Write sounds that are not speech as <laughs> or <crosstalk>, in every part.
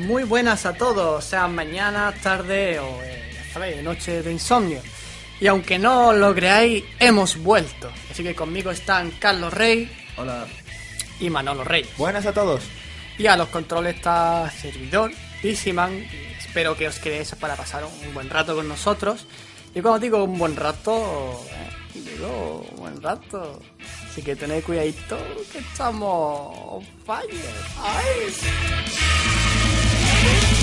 Muy buenas a todos, sean mañana, tarde o eh, noche de insomnio. Y aunque no lo creáis, hemos vuelto. Así que conmigo están Carlos Rey Hola. y Manolo Rey. Buenas a todos. Y a los controles está servidor, Disiman. y Espero que os quedéis para pasar un buen rato con nosotros. Y cuando digo un buen rato, eh, digo un buen rato. Así que tened cuidadito que estamos on fire. ¡Ay! Bye.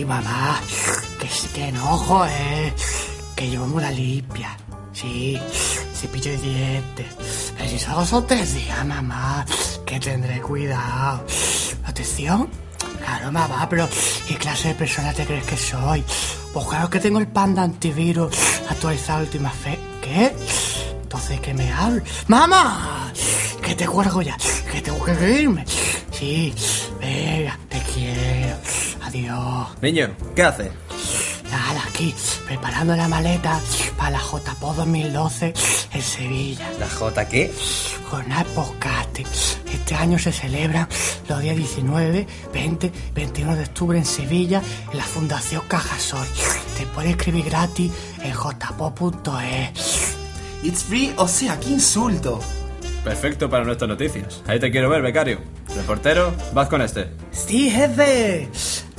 Mamá, que es que enojo, eh. Que llevamos la limpia. Sí, cepillo de dientes. Pero si solo son tres días, mamá, que tendré cuidado. ¿Atención? Claro, mamá, pero ¿qué clase de persona te crees que soy? Pues claro que tengo el pan de antivirus actualizado a última fe. ¿Qué? Entonces, ¿qué me hablo? ¡Mamá! Que te cuelgo ya, que tengo que irme. Sí. Adiós. Niño, ¿qué haces? Nada, aquí, preparando la maleta para la JPO 2012 en Sevilla. ¿La J qué? Jornada podcasting. Este año se celebran los días 19, 20, 21 de octubre en Sevilla, en la Fundación Cajasol. Te puedes escribir gratis en jpo.es. It's free, o sea, qué insulto. Perfecto para nuestras noticias. Ahí te quiero ver, becario. Reportero, vas con este. Sí, jefe.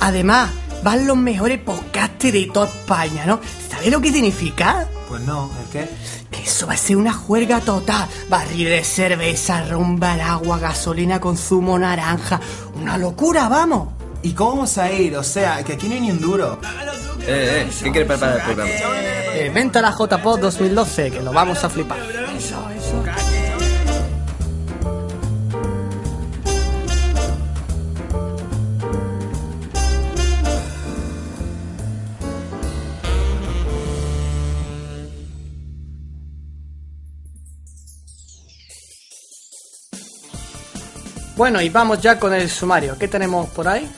Además, van los mejores podcasters de toda España, ¿no? ¿Sabes lo que significa? Pues no, ¿el qué? Que eso va a ser una juerga total. Barril de cerveza, rumba, agua, gasolina con zumo naranja. Una locura, vamos. ¿Y cómo vamos a ir? O sea, que aquí no hay ni un duro. Eh, eh, ¿quién quiere preparar el programa? Eh, venta la JPod 2012, que lo vamos a flipar. Bueno, y vamos ya con el sumario. ¿Qué tenemos por ahí?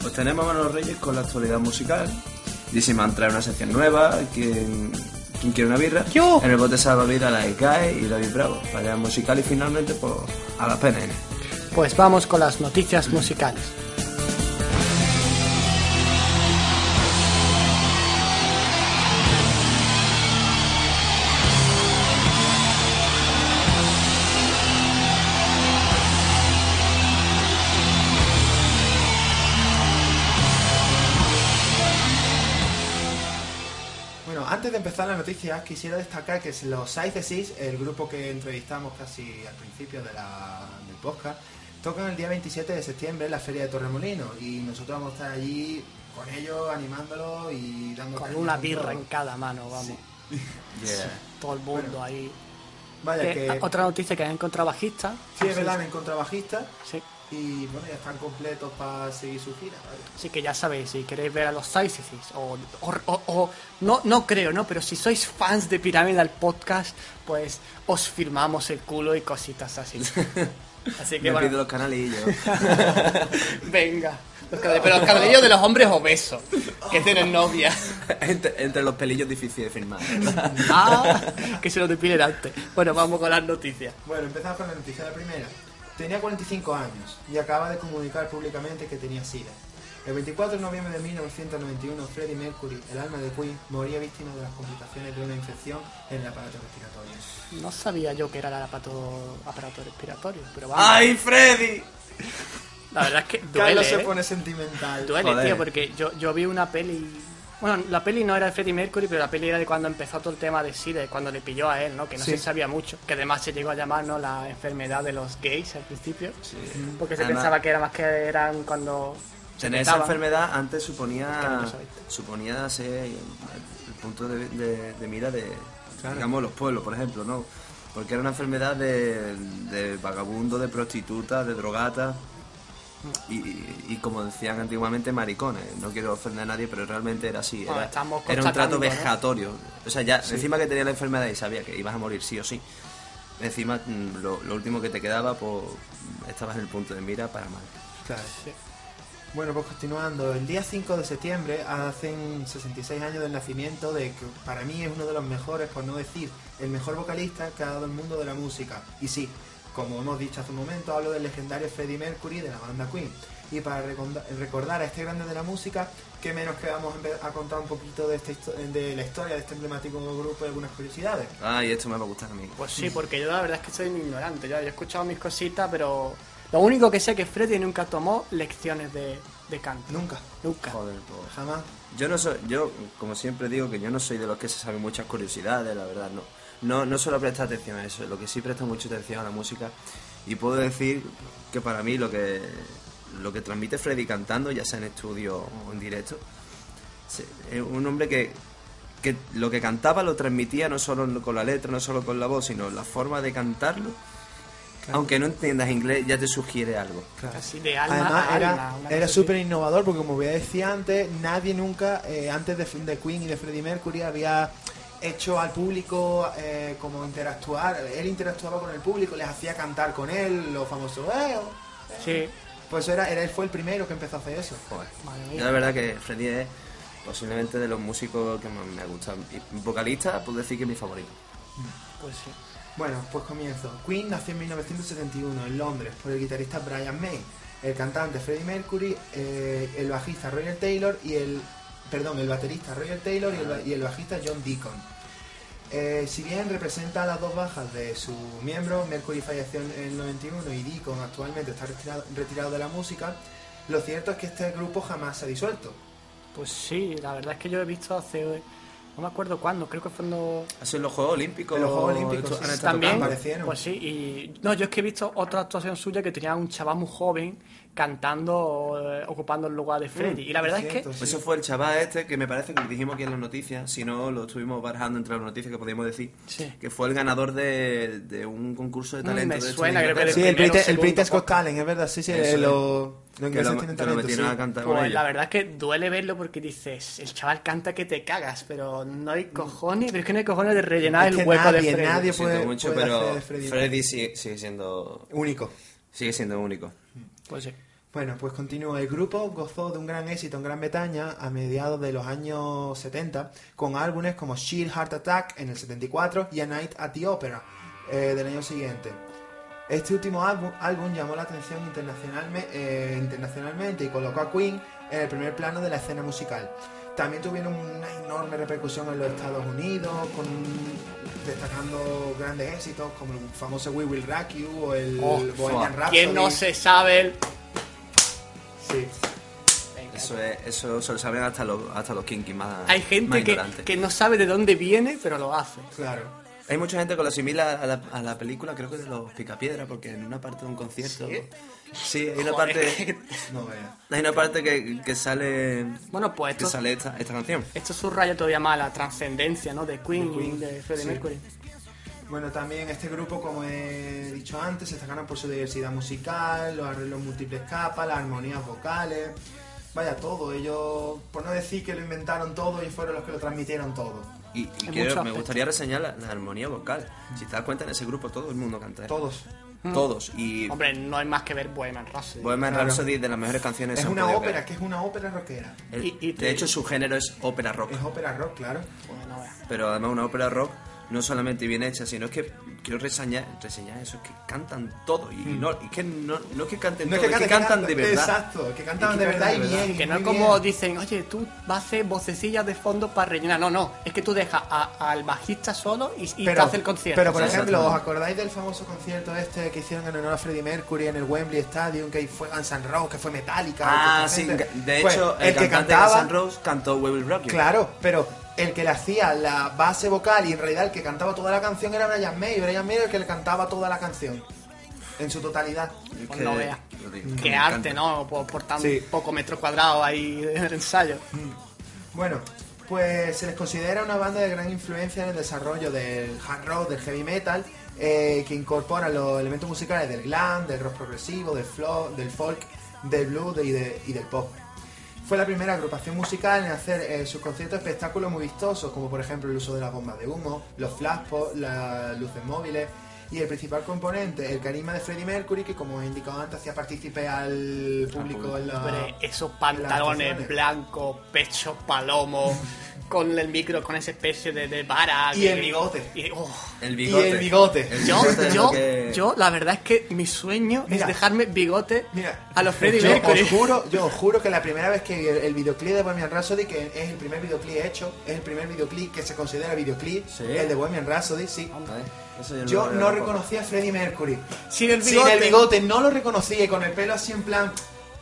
Pues tenemos a Manuel Reyes con la actualidad musical. Disiman trae una sección nueva. ¿Quién, quién quiere una birra? Yo. En el bote salvavidas la ECAE y David Bravo. Para musical y finalmente, pues, a la PNN. Pues vamos con las noticias musicales. Empezar la noticia, quisiera destacar que los Six, el grupo que entrevistamos casi al principio de la- del podcast, tocan el día 27 de septiembre en la Feria de Torremolino y nosotros vamos a estar allí con ellos, animándolos y dando Con una birra en cada mano, vamos. <laughs> Todo el mundo ahí. Vaya Que- que... Otra noticia que han encontrado bajista. Sí, es verdad, en contrabajista Sí. Y bueno, ya están completos para seguir su gira. ¿vale? Así que ya sabéis, si queréis ver a los Sizes o, o, o- o- no, no creo, ¿no? Pero si sois fans de Pyramidal Podcast, pues os firmamos el culo y cositas así. <laughs> Así que Me bueno, pido los canalillos. <laughs> venga. Los pero los cabellos de los hombres obesos, que tienen novia. <laughs> entre, entre los pelillos difíciles de firmar. Ah, que se lo depilen antes. Bueno, vamos con las noticias. Bueno, empezamos con la noticia. La primera. Tenía 45 años y acaba de comunicar públicamente que tenía SIDA. El 24 de noviembre de 1991, Freddie Mercury, el alma de Queen, moría víctima de las complicaciones de una infección en el aparato respiratorio. No sabía yo que era el aparato, aparato respiratorio, pero vamos. ¡Ay, Freddy! La verdad es que duele, Carlos se ¿eh? pone sentimental. Duele, Joder. tío, porque yo, yo vi una peli Bueno, la peli no era de Freddie Mercury, pero la peli era de cuando empezó todo el tema de SIDA, cuando le pilló a él, ¿no? Que no Sí. se sabía mucho. Que además se llegó a llamar, ¿no? La enfermedad de los gays al principio. Porque se Además- pensaba que era más que eran cuando se Tener esa enfermedad antes Es que suponía no suponía ser el, el punto de, de- de mira de Claro. digamos los pueblos, por ejemplo, ¿no? Porque era una enfermedad de, de vagabundo, de prostituta, de drogata y, y como decían antiguamente maricones. No quiero ofender a nadie, pero realmente era así. Bueno, Era, un trato vejatorio. O sea, ya encima que tenía la enfermedad y sabía que ibas a morir sí o sí. Encima, mm, lo, lo último que te quedaba, pues estabas en el punto de mira para mal. Claro. Sí. Bueno, pues continuando, el día 5 de septiembre hacen 66 años del nacimiento de que para mí es uno de los mejores, por no decir el mejor vocalista que ha dado el mundo de la música. Y sí, como hemos dicho hace un momento, hablo del legendario Freddie Mercury de la banda Queen. Y para recordar a este grande de la música, que menos que vamos a contar un poquito de, esta histo- de la historia de este emblemático grupo y algunas curiosidades. Ah, y esto me va a gustar a mí. Pues sí, porque yo la verdad es que soy un ignorante. Yo, yo he escuchado mis cositas, pero lo único que sé es que Freddie nunca tomó lecciones de, de canto. Nunca, Nunca. Joder, pues. jamás. Yo no soy, yo como siempre digo que yo no soy de los que se saben muchas curiosidades, la verdad, no. No, no suelo prestar atención a eso, lo que sí presto mucha atención a la música y puedo decir que para mí lo que lo que transmite Freddy cantando, ya sea en estudio o en directo, es un hombre que, que lo que cantaba lo transmitía no solo con la letra, no solo con la voz, sino la forma de cantarlo. Aunque no entiendas inglés, ya te sugiere algo. Claro. Casi de alma Además a era, alma, era súper así. innovador porque como ya decía antes, nadie nunca, eh, antes de, de Queen y de Freddie Mercury, había hecho al público eh, como interactuar. Él interactuaba con el público, les hacía cantar con él, los famosos... "Eh, oh". Sí, Pues era, era, él fue el primero que empezó a hacer eso. Joder. Yo la verdad que Freddy es posiblemente de los músicos que más me gustan. Y vocalista, puedo decir que es mi favorito. pues sí. Bueno, pues comienzo. Queen nació en 1971 en Londres por el guitarrista Brian May, el cantante Freddie Mercury, eh, el bajista Roger Taylor y el perdón, el baterista Roger Taylor y el, y el bajista John Deacon. Eh, si bien representa las dos bajas de su miembro, Mercury falleció en el 91 y Deacon actualmente está retirado, retirado de la música, lo cierto es que este grupo jamás se ha disuelto. Pues sí, la verdad es que yo he visto hace. No me acuerdo cuándo, creo que fue cuando. Así en los Juegos Olímpicos. En los Juegos Olímpicos, sí, También, aparecieron. pues sí, y no, yo es que he visto otra actuación suya que tenía un chaval muy joven cantando, eh, ocupando el lugar de Freddy. y la verdad es que sí. Eso fue el chaval este que me parece que dijimos aquí en las noticias, si no lo estuvimos barajando entre las noticias que podíamos decir, Sí. que fue el ganador de, de un concurso de Mm, talento me de suena, que Inglaterra. Sí, el, primero, el British podcast. Talent, es verdad, sí, sí, Eso eh, lo, los que lo, tienen que lo talento, metieron sí. a cantar Pues la verdad es que duele verlo porque dices, el chaval canta que te cagas, pero no hay cojones, pero es que no hay cojones de rellenar Es el hueco nadie, de Freddy. nadie puede- mucho, puede pero. Freddy sigue, sigue siendo Único. sigue siendo único. Pues sí. Bueno, pues continúa. El grupo gozó de un gran éxito en Gran Bretaña a mediados de los años 70 con álbumes como Sheer Heart Attack en el 74 y A Night at the Opera eh, del año siguiente. Este último álbum, álbum llamó la atención internacionalme- eh, internacionalmente y colocó a Queen en el primer plano de la escena musical. También tuvieron una enorme repercusión en los Estados Unidos, con, destacando grandes éxitos como el famoso We Will Rock You o el Oh, Bohemian Rhapsody. ¿Quién no se sabe el...? Sí. Eso es, eso se lo saben hasta los hasta los kinky más Hay gente más que, que no sabe de dónde viene, pero lo hace. Claro. Hay mucha gente que lo asimila a la, a la película, creo que de los Picapiedra, porque en una parte de un concierto. Sí, hay una Joder. parte. <laughs> No veas. Hay una parte que, que sale. Bueno, pues que esto, sale esta, esta canción. esto subraya todavía más la trascendencia ¿no? de Queen, De Queen, y de Freddie sí. Mercury. Bueno, también este grupo, como he dicho antes, se destacaron por su diversidad musical, los arreglos múltiples capas, las armonías vocales. Vaya, todo. Ellos, por no decir que lo inventaron todo, y fueron los que lo transmitieron todo. Y, quiero- me gustaría reseñar la, la armonía vocal. Si te das cuenta, en ese grupo todo el mundo canta. ¿eh? Todos. Todos. Y Hombre, no hay más que ver Bohemian Rhapsody. Bohemian Claro. Rhapsody de las mejores canciones Es una ópera, que es una ópera rockera. El- Y- y te- de hecho, su género es ópera rock. Es ópera rock, claro. Pero además, una ópera rock no solamente bien hecha, sino es que quiero reseñar, reseñar eso, es que cantan todo. Y, no, y que no, no es que canten No todo, es que, cantan de verdad. Exacto, que cantan Es que de verdad y bien. Que no es como bien. dicen, oye, tú vas a hacer vocecillas de fondo para rellenar. No, no. Es que tú dejas a- al bajista solo y, y te hace el concierto. Pero, por ejemplo, ¿os acordáis del famoso concierto este que hicieron en honor a Freddie Mercury en el Wembley Stadium, que fue Guns N' Roses, que fue Metallica? Ah, sí, de Pues, hecho, el, el que cantaba... de Guns N' Roses cantó We Will Rock You. Claro, pero el que le hacía la base vocal y en realidad el que cantaba toda la canción era Brian May. Brian May era el que le cantaba toda la canción. En su totalidad. Es Pues que- no digo, Qué arte, encanta. ¿no? Por, por tan Sí. poco metro cuadrado ahí en el ensayo. Bueno, pues se les considera una banda de gran influencia en el desarrollo del hard rock, del heavy metal, eh, que incorpora los elementos musicales del glam, del rock progresivo, del, flo- del folk, del blues y, de- y del pop. Fue la primera agrupación musical en hacer eh, sus conciertos espectáculos muy vistosos, como por ejemplo el uso de las bombas de humo, los flashpots, las luces móviles y el principal componente, el carisma de Freddie Mercury, que como he indicado antes hacía partícipe al público en la... Hombre, esos pantalones blancos, pecho palomo, <laughs> con el micro, con esa especie de, de vara. Y que- el bigote. y- oh. El Y bigote. el bigote. El Yo, bigote yo, que- yo, la verdad es que mi sueño Mira. es dejarme bigote Mira, a los Freddie yo Mercury. Os juro, <laughs> yo os juro que la primera vez que vi el, el videoclip de Bohemian Rhapsody, que es el primer videoclip hecho, es el primer videoclip que se considera videoclip, Sí. el de Bohemian Rhapsody, sí. Eso yo no reconocía a Freddie Mercury. Sin el Sin bigote. el bigote, no lo reconocía y con el pelo así en plan.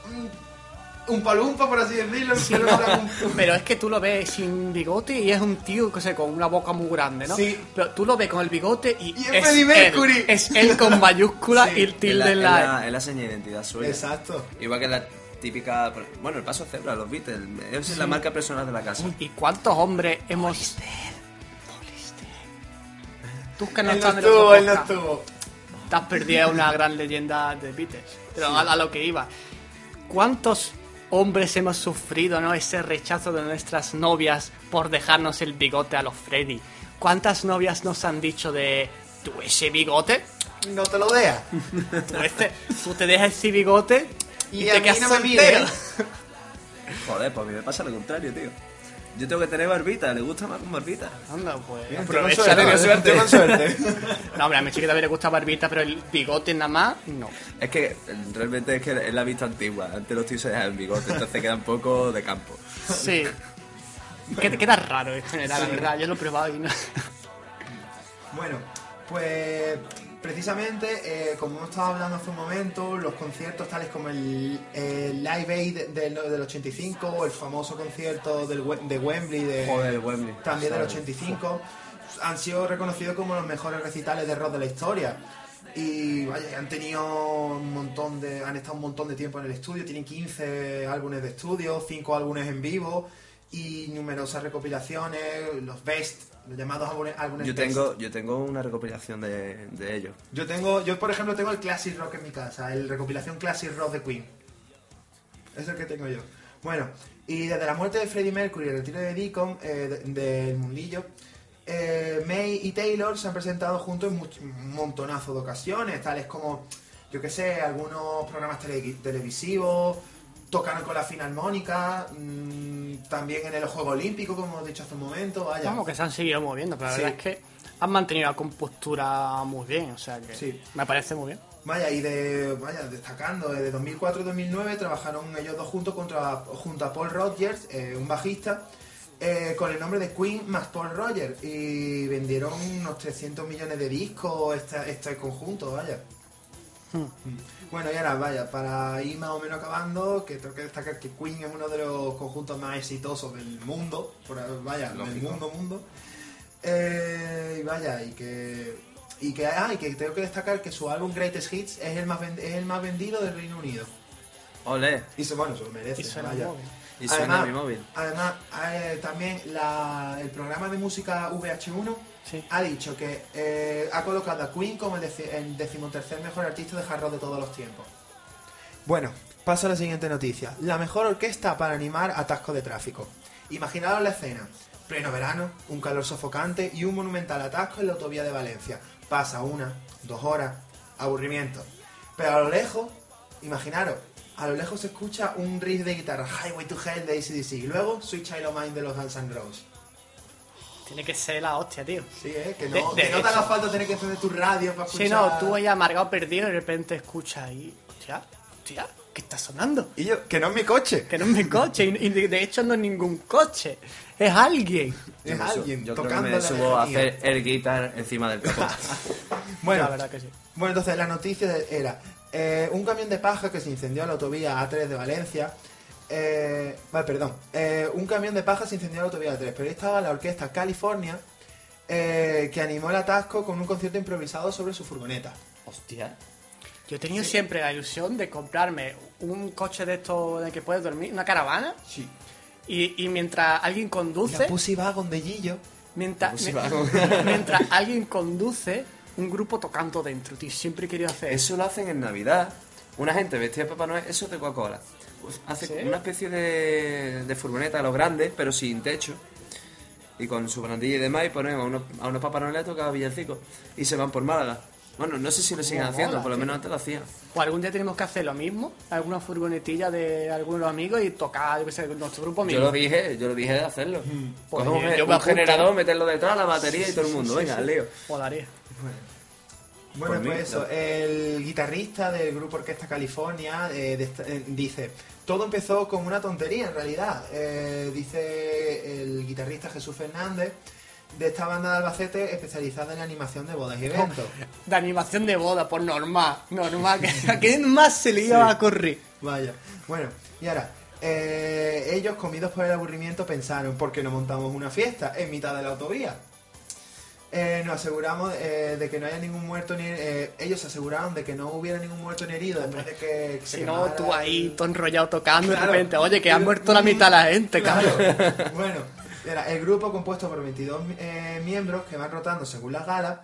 mm, Un palumpa, por así decirlo. un- Pero es que tú lo ves sin bigote y es un tío que sé, con una boca muy grande, ¿no? Sí. Pero tú lo ves con el bigote y, Y es Freddie Mercury. él. Es él con mayúscula Sí. y el tilde la, en es la... la- es la seña de identidad suya. Exacto. Igual que la típica. Bueno, el paso cebra, los Beatles. Es la marca personal de la casa. ¿Y cuántos hombres hemos... que no él no estás en el estuvo, otro él no podcast, estuvo. Te has perdido una gran leyenda de Beatles. Pero a, a lo que iba. ¿Cuántos hombres hemos sufrido no ese rechazo de nuestras novias por dejarnos el bigote a los Freddy? ¿Cuántas novias nos han dicho de tú ese bigote? No te lo dejas. <laughs> Tú, este- tú te dejas ese bigote y, Y a te mí quedas no me soltero. <laughs> Joder, pues a mí me pasa lo contrario, tío. Yo tengo que tener barbita, le gusta más con barbita. Anda, pues. Bien, de suerte, que- suerte. <laughs> No, hombre, a mi chica también le gusta barbita, pero el bigote nada más, no. Es que realmente es que es la vista antigua. Antes los tíos se dejaban bigote, entonces queda un poco de campo. Sí. Queda, queda raro en general, la verdad. Yo lo he probado y no. Bueno, pues precisamente, eh, como hemos estado hablando hace un momento, los conciertos tales como el, el Live Aid del, del 85 o el famoso concierto del, de Wembley de, Joder, Wembley. también del ¿Sabes? 85 han sido reconocidos como los mejores recitales de rock de la historia. Y vaya, han tenido un montón de. han estado un montón de tiempo en el estudio, tienen 15 álbumes de estudio, 5 álbumes en vivo y numerosas recopilaciones, los best, los llamados álbumes, Yo tengo, yo tengo una recopilación de, de ellos. Yo tengo, yo por ejemplo tengo el Classic Rock en mi casa, el recopilación Classic Rock de Queen. Es el que tengo yo. Bueno, y desde la muerte de Freddie Mercury y el retiro de Deacon eh, de- del mundillo, eh, May y Taylor se han presentado juntos en un montonazo de ocasiones, tales como, yo que sé, algunos programas tele- televisivos, tocaron con la Filarmónica, mm, también en el Juego Olímpico, como hemos dicho hace un momento, vaya. Vamos, que se han seguido moviendo, pero la Sí. verdad es que han mantenido la compostura muy bien, o sea que Sí. me parece muy bien. Vaya, y de, vaya, destacando, de 2004 y 2009 trabajaron ellos dos juntos contra, junto a Paul Rogers, eh, un bajista, eh, con el nombre de Queen más Paul Rogers, y vendieron unos 300 millones de discos este, este conjunto, vaya. Hmm. Bueno, y ahora, vaya, para ir más o menos acabando, que tengo que destacar que Queen es uno de los conjuntos más exitosos del mundo, por, vaya, del mundo, mundo. Eh, y vaya, y que y que, ah, y que tengo que destacar que su álbum Greatest Hits es el más es el más vendido del Reino Unido. Ole, Y se, bueno, se lo merece. Y suena vaya. y suena Además- mi móvil. Además, eh, también la- el programa de música VH1 Ha dicho que eh, ha colocado a Queen como el, deci- el decimotercer mejor artista de hard de todos los tiempos. Bueno, paso a la siguiente noticia. La mejor orquesta para animar atascos de tráfico. Imaginaos la escena. Pleno verano, un calor sofocante y un monumental atasco en la autovía de Valencia. Pasa una, dos horas, aburrimiento. Pero a lo lejos, imaginaros, a lo lejos se escucha un riff de guitarra, Highway to Hell de ACDC, y luego Sweet Child O' Mine de los Guns N' Roses. Tiene que ser la hostia, tío. Sí, ¿eh? Que De- no, de que no te haga falta tener que encender tu radio para escuchar. Si no, tú ahí amargado perdido y de repente escuchas ahí, hostia, hostia, ¿qué está sonando? Y yo, que no es mi coche. Que no es mi coche, y, y de de hecho no es ningún coche, es alguien. Es Yo alguien Yo creo que tocando me la subo a hacer el guitar encima del capó. <laughs> Bueno, la verdad que sí. Bueno, entonces la noticia era eh, un camión de paja que se incendió en la autovía A3 de Valencia. Eh, vale, perdón. eh, un camión de paja se incendió en la autovía A3, pero ahí estaba la orquesta California eh, que animó el atasco con un concierto improvisado sobre su furgoneta. Hostia. Yo he tenido siempre la ilusión de comprarme un coche de estos en el que puedes dormir, una caravana, Sí. y, y mientras alguien La conduce, Pussy Wagon de Gillo. mientras, Pussy mi- Wagon. <laughs> mientras alguien conduce, un grupo tocando dentro, tío. Siempre he querido hacer eso. Eso lo hacen en Navidad. Una gente vestida de Papá Noel, eso es de Coca-Cola. Pues hace ¿Sí? una especie de, de furgoneta a los grandes, pero sin techo. Y con su barandilla y demás, y ponen a unos, a unos Papá Noel a tocar villancicos. Y se van por Málaga. Bueno, no sé si lo siguen Mola, haciendo, por lo tío. menos antes lo hacían. O algún día tenemos que hacer lo mismo, alguna furgonetilla de algunos amigos y tocar, yo qué sé, nuestro grupo Yo mismo. lo dije, yo lo dije de hacerlo. Pues Coge un, yo- yo un generador, meterlo detrás, la batería y todo el mundo. Venga, al lío. Molaría. Bueno, Mí, pues eso, el guitarrista del grupo Orquesta California eh, de eh, dice, todo empezó con una tontería en realidad. Eh, dice el guitarrista Jesús Fernández de esta banda de Albacete especializada en animación de bodas y eventos. De animación de boda, por normal, normal. que- <laughs> ¿A quién más se le iba a correr? Vaya. Bueno, y ahora, eh, ellos comidos por el aburrimiento pensaron, ¿por qué no montamos una fiesta en mitad de la autovía? Eh, nos aseguramos eh, de que no haya ningún muerto ni... eh, ellos se aseguraron de que no hubiera ningún muerto ni herido después de que... se Si no, quemara tú ahí, todo enrollado tocando Claro. de repente, oye, que ha muerto la mitad de la gente, Claro. bueno, era el grupo compuesto por 22 eh, miembros que van rotando según las galas.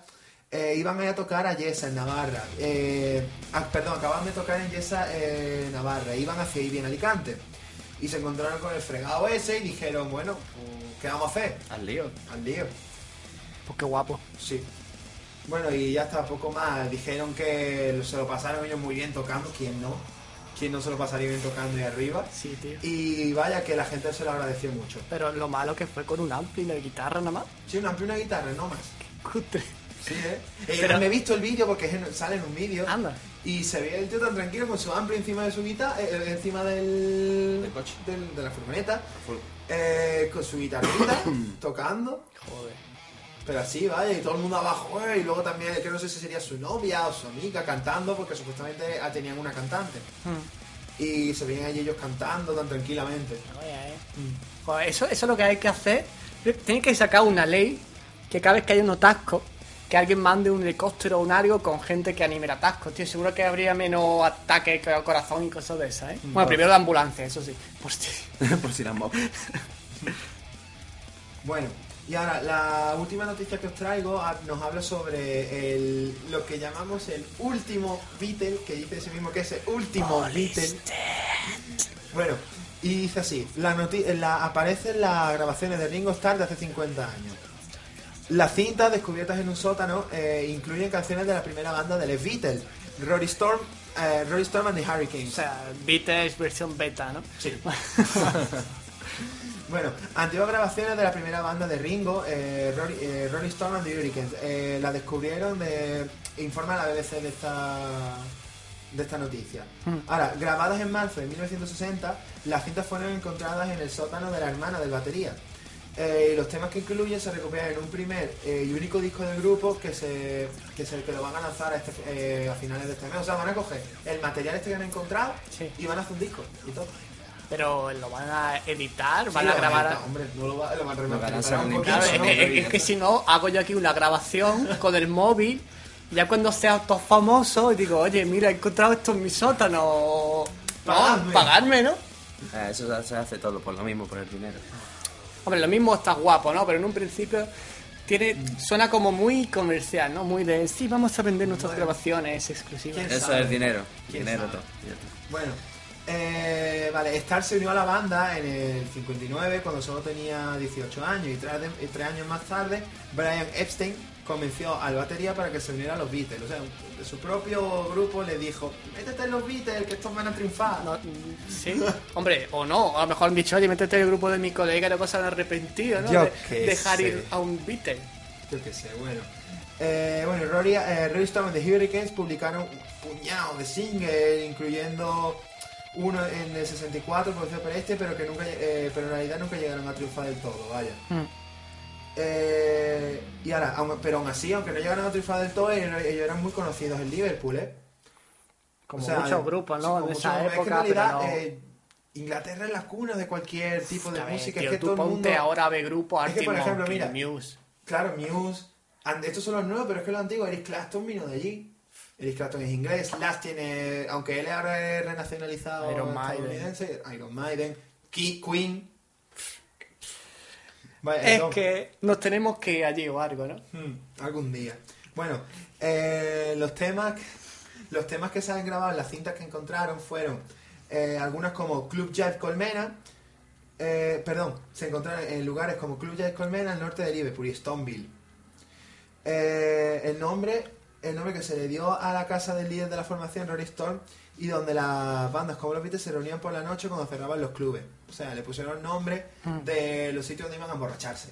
eh, iban a ir a tocar a Yesa en Navarra. Eh, ah, perdón, acababan de tocar en Yesa Navarra. Iban hacia Ibi en Alicante. Y se encontraron con el fregado ese y dijeron, bueno, pues, ¿qué vamos a hacer? Al lío. Al lío. Pues qué guapo. Sí. Bueno, y ya está, poco más. Dijeron que se lo pasaron ellos muy bien tocando. ¿Quién no? ¿Quién no se lo pasaría bien tocando ahí arriba? Sí, tío. Y vaya que la gente se lo agradeció mucho. Pero lo malo que fue con un ampli y la guitarra nada más. Sí, una amplia y una guitarra, no más. Cutre. Sí, ¿eh? Eh, Pero- me he visto el vídeo porque sale en un vídeo. Anda. Y se ve el tío tan tranquilo con su ampli encima de su guitarra, eh, encima del, Del coche. del- de la furgoneta, Full. eh, con su guitarrita, <coughs> tocando. Joder. Pero así, vaya, y todo el mundo abajo, eh, y luego también, que no sé si sería su novia o su amiga cantando, porque supuestamente ah, tenían una cantante. Hmm. Y se veían allí ellos cantando tan tranquilamente. Oye, eh. Joder, eso, eso es lo que hay que hacer. Tiene que sacar una ley que cada vez que haya un atasco, que alguien mande un helicóptero o un algo con gente que anime el atasco, tío. Seguro que habría menos ataques al corazón y cosas de esas, ¿eh? Bueno, primero la ambulancia, eso sí. <laughs> Por si las moscas. <laughs> Bueno, y ahora la última noticia que os traigo ah, nos habla sobre el, lo que llamamos el último Beatle, que dice ese mismo que es el último Beatle. Bueno, y dice así, la la, aparecen las grabaciones de Ringo Starr de hace 50 años. Las cintas descubiertas en un sótano eh, incluyen canciones de la primera banda de Les Beatles, Rory Storm, eh, Rory Storm and the O Hurricanes. sea, Beatles versión beta, ¿no? Sí. <laughs> Bueno, antiguas grabaciones de la primera banda de Ringo, eh, Rory, eh, Rolling Stone and the Hurricanes. Eh, la descubrieron de. informa la BBC de esta de esta noticia. Ahora, grabadas en marzo de 1960, las cintas fueron encontradas en el sótano de la hermana del batería. Eh, y los temas que incluyen se recopilan en un primer eh, y único disco del grupo que se que se que lo van a lanzar a, este- eh, a finales de este mes. O sea, van a coger el material este que han encontrado Sí. y van a hacer un disco y todo. Pero lo van a editar, van Sí, a grabar. hombre, no lo, va, lo van a poquito, Claro, es, ¿no? que, es que si no, hago yo aquí una grabación con el móvil. Ya cuando sea todo famoso, y digo, oye, mira, he encontrado esto en mi sótano. No, pagarme, ¿no? Eh, eso se- hace todo por lo mismo, por el dinero. Hombre, lo mismo está guapo, ¿no? Pero en un principio tiene suena como muy comercial, ¿no? Muy de, sí, vamos a vender nuestras grabaciones exclusivas. ¿Quién Eso sabe? es dinero. ¿Quién Dinero sabe? todo. Bueno, Eh, vale, Star se unió a la banda en el 59 cuando solo tenía 18 años y tres, de- y tres años más tarde Brian Epstein convenció al batería para que se uniera a los Beatles. O sea, de su propio grupo le dijo, métete en los Beatles, que estos van a triunfar. No, sí, hombre, o no, a lo mejor han dicho, oye, métete en el grupo de mi colega y no se han arrepentido, ¿no? Yo de qué dejar sé. ir a un Beatle. Yo qué sé, bueno. Eh, bueno, Rory, eh, Rolling Stone and the Hurricanes publicaron un puñado de singles, incluyendo uno en el 64 producido por este, pero que nunca, eh, pero en realidad nunca llegaron a triunfar del todo, vaya. Mm. Eh, y ahora, aun- pero aún así, aunque no llegaron a triunfar del todo, ellos, ellos eran muy conocidos en Liverpool, ¿eh? Como O sea, muchos grupos, ¿no? de muchos esa grupos. Es que en época, pero realidad, no. eh, Inglaterra es la cuna de cualquier tipo de música. tío, es que tú todo el ponte mundo... ahora a ver grupos Es que, Arctic por ejemplo, Monkey, mira, Muse. Claro, Muse. And- estos son los nuevos, pero es que los antiguos, Eric Clapton vino de allí. Eric Clapton es inglés, Slash tiene, aunque él ahora es renacionalizado Iron Maiden. Iron Maiden, Key, Queen. Es que nos tenemos que ir allí o algo, ¿no? Hmm, algún día. Bueno, eh, los temas los temas que se han grabado en las cintas que encontraron fueron eh, algunas como Club Jive Colmena, eh, perdón, se encontraron en lugares como Club Jive Colmena al norte de Liverpool y Stoneville. Eh, el nombre el nombre que se le dio a la casa del líder de la formación, Rory Storm, y donde las bandas como los Beatles se reunían por la noche cuando cerraban los clubes. O sea, le pusieron el nombre de los sitios donde iban a emborracharse.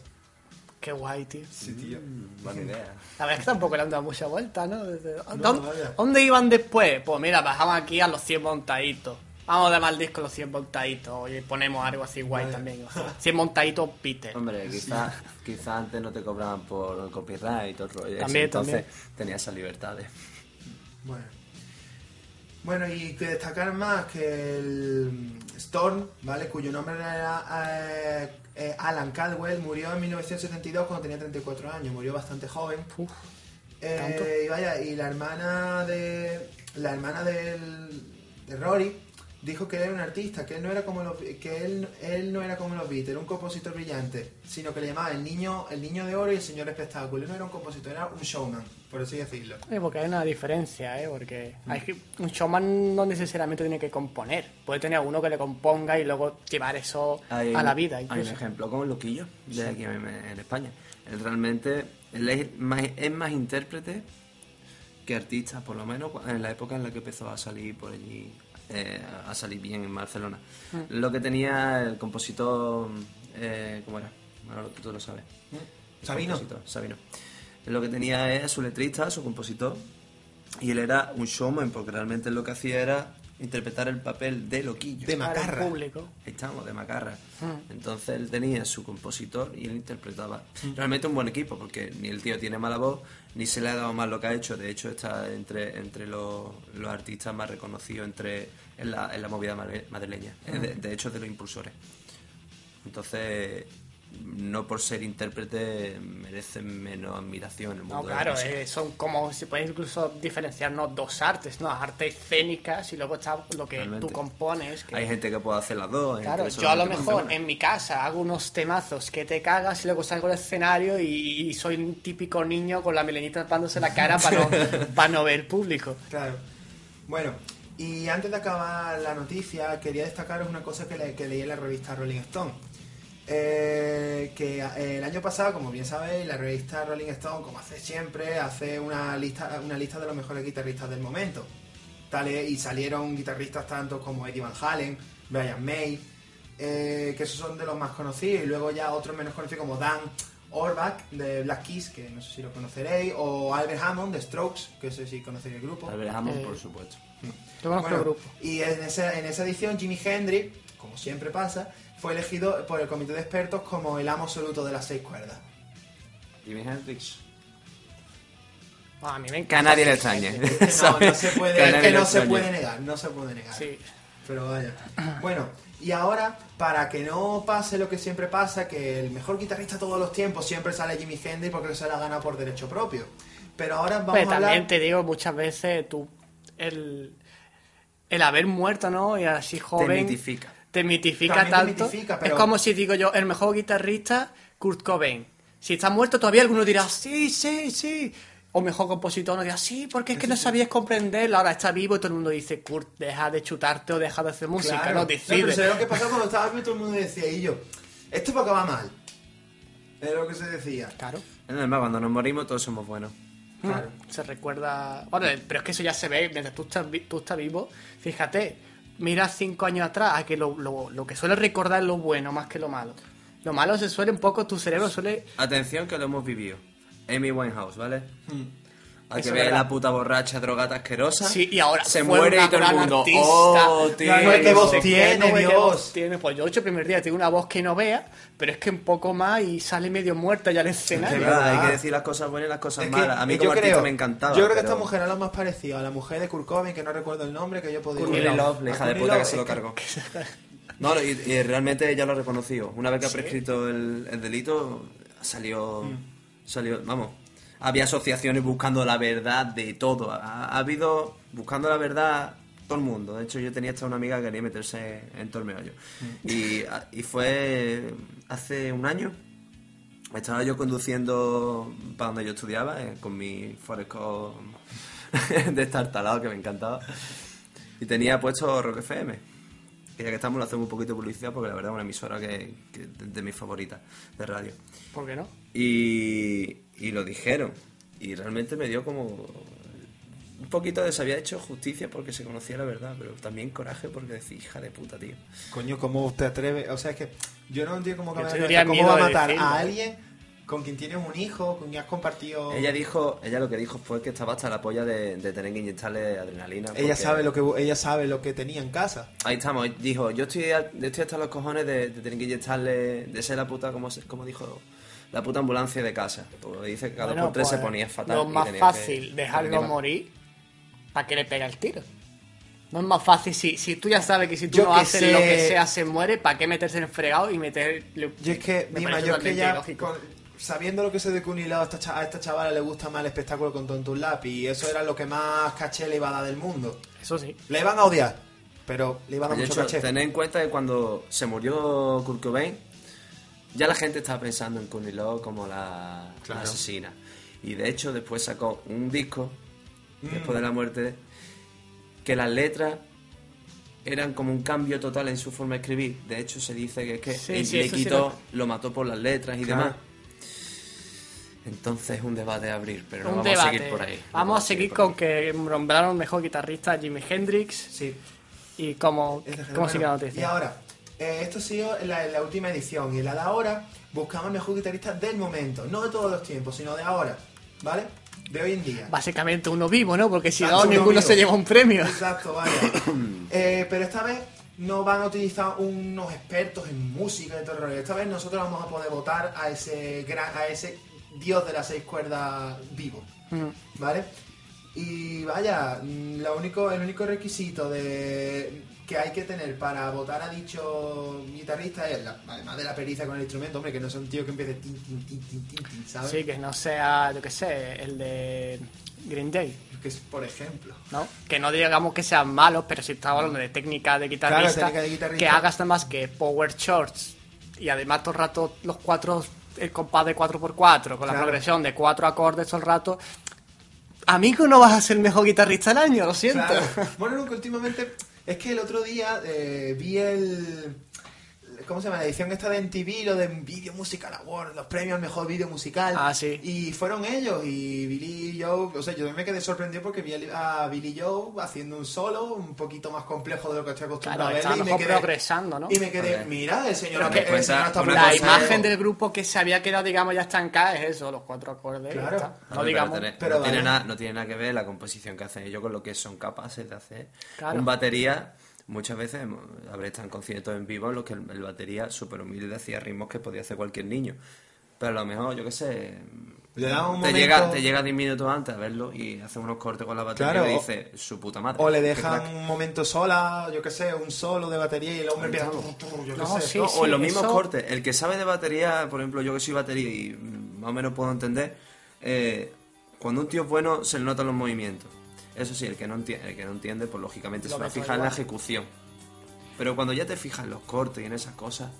Qué guay, tío. Sí, tío. Buena idea. La verdad es que tampoco le han dado mucha vuelta, ¿no? Desde- No, ¿Dónde, dónde iban después? Pues mira, bajamos aquí a los 100 montaditos. Vamos a llamar al disco los 100 montaditos y ponemos algo así guay también. o sea, 100 montaditos Peter. Hombre, quizás quizá antes no te cobraban por copyright y todo el rollo. ese, También, entonces también. tenías esas libertades. Bueno. Bueno, y que destacar más que el Storm, ¿vale? Cuyo nombre era eh, eh, Alan Caldwell, murió en 1972 cuando tenía 34 años, murió bastante joven. Uf, Eh, y vaya, y la hermana de la hermana del, de Rory dijo que él era un artista, que él no era como los que él, él no era como los Beatles, era un compositor brillante, sino que le llamaba el niño el niño de oro y el señor espectáculo. Él no era un compositor, era un showman, por así decirlo. Eh, porque hay una diferencia, ¿eh? Porque hay que, un showman no necesariamente tiene que componer. Puede tener uno que le componga y luego llevar eso Hay- a la vida. Hay un ejemplo como el Loquillo, de aquí en, en España. Él realmente él es, más, es más intérprete que artista, por lo menos en la época en la que empezó a salir por allí, eh, a salir bien en Barcelona. Mm. Lo que tenía el compositor, eh, ¿cómo era? Bueno, tú lo sabes. Sabino. Compositor, Sabino. Lo que tenía es su letrista, su compositor, y él era un showman, porque realmente lo que hacía era interpretar el papel de Loquillo. De Para el macarra. público. Estamos, de Macarra. Mm. Entonces él tenía su compositor y él interpretaba. Realmente un buen equipo, porque ni el tío tiene mala voz, ni se le ha dado mal lo que ha hecho. De hecho, está entre, entre los, los artistas más reconocidos entre, en, la, en la movida madrileña. De, de hecho, es de los impulsores. Entonces, no por ser intérprete merecen menos admiración en el mundo No, de la claro, eh, son como se puede incluso diferenciarnos dos artes, ¿no? Artes escénicas y luego está lo que Realmente. tú compones. que- Hay gente que puede hacer las dos. Claro, yo a lo mejor en mi casa hago unos temazos que te cagas y luego salgo al escenario y, y soy un típico niño con la melenita tapándose la cara para no, <laughs> para no ver público. Claro. Bueno, y antes de acabar la noticia, quería destacaros una cosa que, le- que leí en la revista Rolling Stone. Eh, que eh, el año pasado, como bien sabéis, la revista Rolling Stone, como hace siempre, hace una lista, una lista de los mejores guitarristas del momento. Tales, y salieron guitarristas tanto como Eddie Van Halen, Brian May, eh, que esos son de los más conocidos, y luego ya otros menos conocidos como Dan Orbach de Black Keys, que no sé si lo conoceréis, o Albert Hammond de Strokes, que no sé si conocéis el grupo. Albert Hammond, Eh, por supuesto. Yo conozco Bueno, el grupo. Y en esa, en esa edición, Jimi Hendrix, como siempre pasa, fue elegido por el comité de expertos como el amo absoluto de las seis cuerdas. Jimi Hendrix. Ah, a mí me Que a encanta. nadie le extrañe. No, no <laughs> se puede, es que no se puede negar, no se puede negar. Sí. Pero vaya. Bueno, y ahora, para que no pase lo que siempre pasa, que el mejor guitarrista de todos los tiempos siempre sale Jimi Hendrix porque se la gana por derecho propio. Pero ahora vamos a hablar... también te digo, muchas veces tú, el, el haber muerto, ¿no? Y así joven. mitifica. Te mitifica También te tanto. mitifica, pero- Es como si digo yo, el mejor guitarrista, Kurt Cobain. Si está muerto, todavía alguno dirá, sí, sí, sí. o mejor compositor, no diga, sí, porque es que no sabías comprenderlo, ahora está vivo y todo el mundo dice, Kurt, deja de chutarte o deja de hacer música, Claro. no No, decide. pero ¿sabes lo que pasaba cuando estaba vivo? Todo el mundo decía, y yo, esto para acabar mal. Es lo que se decía. Claro. Es normal, cuando nos morimos todos somos buenos. Claro. Se recuerda. Bueno, pero es que eso ya se ve mientras tú estás, tú estás vivo. Fíjate, mira cinco años atrás a que lo, lo, lo que suele recordar es lo bueno más que lo malo. Lo malo se suele un poco, tu cerebro suele. Atención que lo hemos vivido. Amy Winehouse, ¿vale? A que es vea la puta borracha, drogata asquerosa. Sí, y ahora se muere y todo el mundo. artista. Oh, tío. No, no, qué voz tiene, no Dios. voz tiene. Pues yo, hecho, el primer día tengo una voz que no vea, pero es que un poco más y sale medio muerta ya al Es escenario. verdad, hay que decir las cosas buenas y las cosas Es que, malas. A mí como yo artista creo, me encantaba. Yo creo que pero- esta mujer es lo más parecido a la mujer de Kurt Cobain, que no recuerdo el nombre, que yo podía decir. Love, la hija de puta que se lo es cargó. No, <laughs> no, y, y realmente ella lo ha reconocido. Una vez que ha prescrito el, el delito, salió, salió, vamos, había asociaciones buscando la verdad de todo. Ha, ha habido, buscando la verdad, todo el mundo. De hecho, yo tenía hasta una amiga que quería meterse en todo el meollo. Y, y fue hace un año. Estaba yo conduciendo para donde yo estudiaba, eh, con mi Foresco <laughs> de estar talado, que me encantaba. Y tenía puesto Rock FM. Que ya que estamos, lo hacemos un poquito de publicidad porque la verdad es una emisora que, que de, de mis favoritas de radio. ¿Por qué no? Y, y lo dijeron. Y realmente me dio como un poquito de se había hecho justicia porque se conocía la verdad, pero también coraje porque decía, hija de puta, tío. Coño, ¿cómo usted atreve? O sea, es que yo no entiendo cómo, cómo va a matar decirlo, a ¿eh? alguien con quien tienes un hijo, con quien has compartido... Ella dijo, ella lo que dijo fue que estaba hasta la polla de, de tener que inyectarle adrenalina. Ella sabe lo que ella sabe lo que tenía en casa. Ahí estamos, dijo, yo estoy, a- yo estoy hasta los cojones de, de tener que inyectarle, de ser la puta, como, se- como dijo, la puta ambulancia de casa. Porque dice que cada Bueno, dos por tres se pues, ponía fatal. Lo más tenía que fácil, dejarlo morir, ¿para que le pega el tiro? No es más fácil, si, si tú ya sabes que si tú Yo no haces sé- lo que sea se muere, ¿para qué meterse en el fregado y meterle... Yo es que, Me Dima, yo es que ya, con- sabiendo lo que sé de Cunilao, a esta, a esta chavala le gusta más el espectáculo con Tonto un lápiz, y eso era lo que más caché le iba a dar del mundo. Eso sí. Le iban a odiar, pero le iban a dar mucho hecho, caché. tened en cuenta que cuando se murió Kurt Cobain, ya la gente estaba pensando en Courtney Love como la, asesina. Y de hecho, después sacó un disco, Mm. después de la muerte, que las letras eran como un cambio total en su forma de escribir. De hecho, se dice que es que Sí, él sí, le sí quitó, lo- lo mató por las letras y Claro. demás. Entonces es un debate a abrir, pero no un vamos debate. a seguir por ahí. Vamos a seguir con que nombraron mejor guitarrista a Jimi Hendrix Sí. y cómo, Es de cómo sigue la bueno, noticia. Y ahora, eh, esto ha sido la, la última edición, y en la de ahora buscamos el mejor guitarrista del momento, no de todos los tiempos, sino de ahora, ¿vale? De hoy en día. Básicamente uno vivo, ¿no? Porque si no, uno ninguno vivo. se lleva un premio. Exacto, vaya. <coughs> Eh, pero esta vez no van a utilizar unos expertos en música y todo el rollo. Esta vez nosotros vamos a poder votar a ese gran, a ese dios de las seis cuerdas vivo. Mm. ¿Vale? Y vaya, mm, lo único, el único requisito de que hay que tener para votar a dicho guitarrista es, la- además de la pericia con el instrumento, hombre, que no es un tío que empiece tin, tin, tin, tin, tin, tin, ¿sabes? Sí, que no sea, yo qué sé, el de Green Day, Que es, por ejemplo. ¿no? Que no digamos que sean malos, pero si estamos hablando de técnica de guitarrista, técnica de guitarrista. que hagas nada más que power chords y además todo el rato los cuatro, el compás de 4x4 con la progresión de cuatro acordes todo el rato. Amigo, no vas a ser el mejor guitarrista del año, lo siento. Claro. Bueno, no, que últimamente. Es que el otro día eh, vi el. ¿Cómo se llama? La edición esta de MTV, lo de Video Musical Award, los premios al mejor video musical. Ah, sí. Y fueron ellos, y Billy Joe. O sea, yo me quedé sorprendido porque vi a Billy Joe haciendo un solo un poquito más complejo de lo que estoy acostumbrado Claro, a verle. y me quedé, progresando, ¿no? Y me quedé, Ok. mira, el señor, que- el señor está La imagen del grupo que se había quedado, digamos, ya estancada es eso, los cuatro acordes. y Claro. está. No ver, digamos. pero, pero no, tiene nada, no tiene nada que ver la composición que hacen ellos con lo que son capaces de hacer. Claro. Un batería, muchas veces hemos- habré estado en conciertos en vivo en los que el, el batería súper humilde hacía ritmos que podía hacer cualquier niño. Pero a lo mejor, yo qué sé, Le da un te, momento- llega, te llega 10 minutos antes a verlo y hace unos cortes con la batería Claro, y dice su puta madre. O le dejan crack". un momento sola, yo qué sé, un solo de batería y el hombre empieza. No, sé. sí, No, o en los mismos eso- cortes. El que sabe de batería, por ejemplo, yo que soy batería y más o menos puedo entender, eh, cuando un tío es bueno se le notan los movimientos. Eso sí, el que no entiende, el que no entiende pues lógicamente Lo se va a fijar en la ejecución. Pero cuando ya te fijas en los cortes y en esas cosas,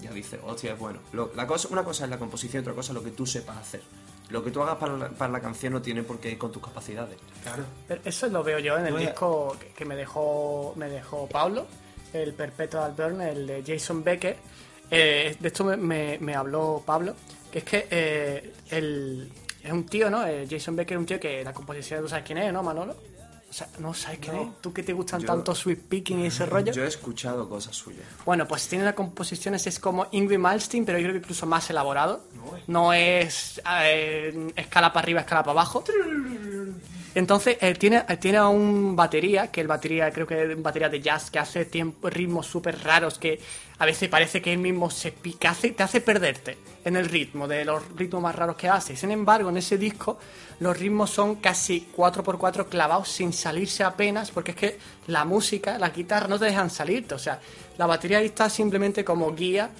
ya dices, hostia, es bueno. Lo- la cosa, una cosa es la composición, otra cosa es lo que tú sepas hacer. lo que tú hagas para la, para la canción no tiene por qué ir con tus capacidades. Claro. Pero Eso lo veo yo en el Oye. disco que- que me dejó, me dejó Pablo, el Perpetual Burn, el de Jason Becker. Eh, de esto me, me- me habló Pablo, que es que eh, el- es un tío, ¿no? Eh, Jason Becker es un tío que la composición, ¿tú sabes quién es, no, Manolo? O sea, ¿no sabes No. es? ¿Tú que te gustan Yo- tanto Sweet Picking y ese <clears throat> rollo? Yo he escuchado cosas suyas. Bueno, pues tiene las composiciones, es como Ingrid Malmsteen, pero yo creo que incluso más elaborado. No es eh, escala para arriba, escala para abajo. Entonces, eh, tiene, eh, tiene a un batería, que el batería, creo que es un batería de jazz, que hace tiempo, ritmos súper raros, que a veces parece que él mismo se pica, hace- te hace perderte en el ritmo, de los ritmos más raros que hace. Sin embargo, en ese disco, los ritmos son casi 4x4 clavados sin salirse apenas, porque es que la música, la guitarra no te dejan salirte. O sea, la batería ahí está simplemente como guía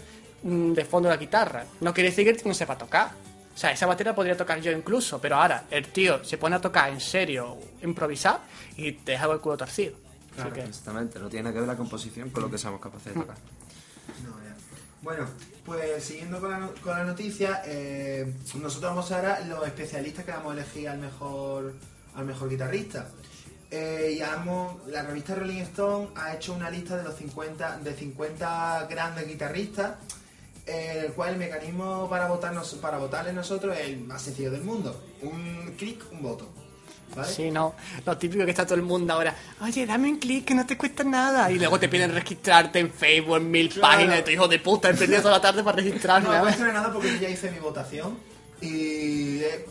mm, de fondo de la guitarra. No quiere decir que no sepa tocar. O sea, esa batería podría tocar yo incluso, pero ahora el tío se pone a tocar en serio, improvisar, y te deja el culo torcido. Así que, Exactamente, no tiene nada que ver la composición con lo que seamos capaces de tocar. No, ya. Bueno, pues siguiendo con la, con la noticia, eh, nosotros vamos ahora los especialistas que vamos a elegir al mejor, al mejor guitarrista. Eh, y hemos- la revista Rolling Stone ha hecho una lista de los 50, de 50 grandes guitarristas, eh, el cual el mecanismo para votarnos, para votarle nosotros es el más sencillo del mundo. Un clic, un voto. ¿Vale? sí, no. Lo típico que está todo el mundo ahora. Oye, dame un clic que no te cuesta nada. Y luego te piden registrarte en Facebook, en mil Claro. páginas. Y tu hijo de puta, he perdido toda la tarde para registrarme. No, no cuesta nada porque yo ya hice mi votación y eh,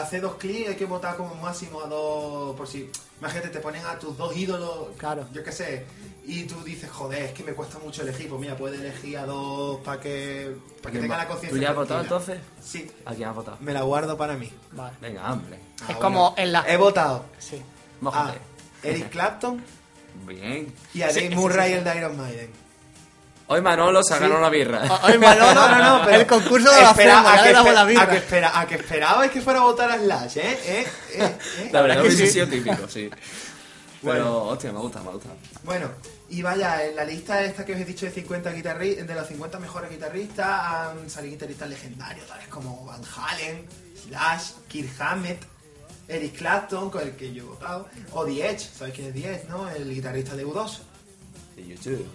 hace dos clics hay que votar como máximo a dos por si imagínate te ponen a tus dos ídolos Claro. yo qué sé y tú dices joder es que me cuesta mucho elegir pues mira puedes elegir a dos para que para que ¿Quién tenga la conciencia ¿Tú ya has votado entonces? sí ¿A quién has votado? me la guardo para mí Vale. Venga, hombre. Es Ah, como bueno. en la. he votado Sí. a Mójate. Eric Clapton Bien. y a Dave sí, Murray sí, sí. el de Iron Maiden Hoy Manolo se ha Sí. ganado la birra. Hoy Manolo, no, no, no, pero el concurso de la espera, fama, a, que la birra. a que espera, a que esperabais que fuera a votar a Slash, ¿eh? ¿Eh? ¿Eh? ¿Eh? La verdad que que hubiese sí. sido típico, sí. Pero, Bueno. hostia, me gusta, me gusta. Bueno, y vaya, en la lista esta que os he dicho de 50 guitarri de los 50 mejores guitarristas han salido guitarristas legendarios, tales como Van Halen, Slash, Kirk Hammett, Eric Clapton, con el que yo he votado, o The Edge, ¿sabéis quién es The Edge, no? El guitarrista de U2. De YouTube.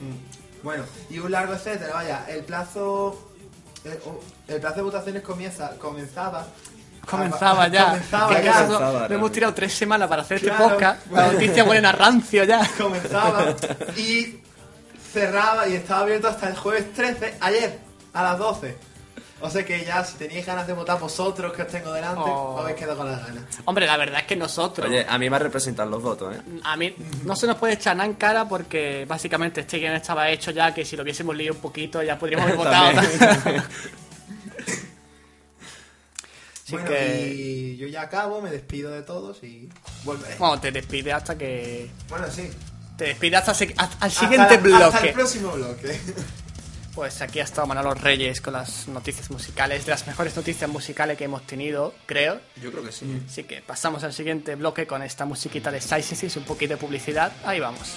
Mm. Bueno, y un largo etcétera, vaya, el plazo... El, oh, el plazo de votaciones comienza, comenzaba... Comenzaba ya. Comenzaba ya. Comenzaba, lo hemos tirado tres semanas para hacer este podcast. La noticia huele a rancio ya. <laughs> comenzaba y cerraba y estaba abierto hasta el jueves 13, ayer, a las 12. O sea que ya, si teníais ganas de votar vosotros que os tengo delante, Oh. os habéis quedado con las ganas. Hombre, la verdad es que nosotros. Oye, a mí me representan los votos, ¿eh? A mí no se nos puede echar nada en cara porque básicamente este guion estaba hecho ya que si lo hubiésemos leído un poquito ya podríamos haber <laughs> votado. También. <laughs> Así bueno, que- y yo ya acabo, me despido de todos y volveré. Bueno, te despide hasta que. Bueno, sí. Te despide hasta, se- hasta- al Hasta siguiente la- bloque. Hasta el próximo bloque. <laughs> Pues aquí ha estado Manolo Reyes con las noticias musicales, de las mejores noticias musicales que hemos tenido, creo. Yo creo que sí. Así que pasamos al siguiente bloque con esta musiquita de Sizensis, un poquito de publicidad. Ahí vamos.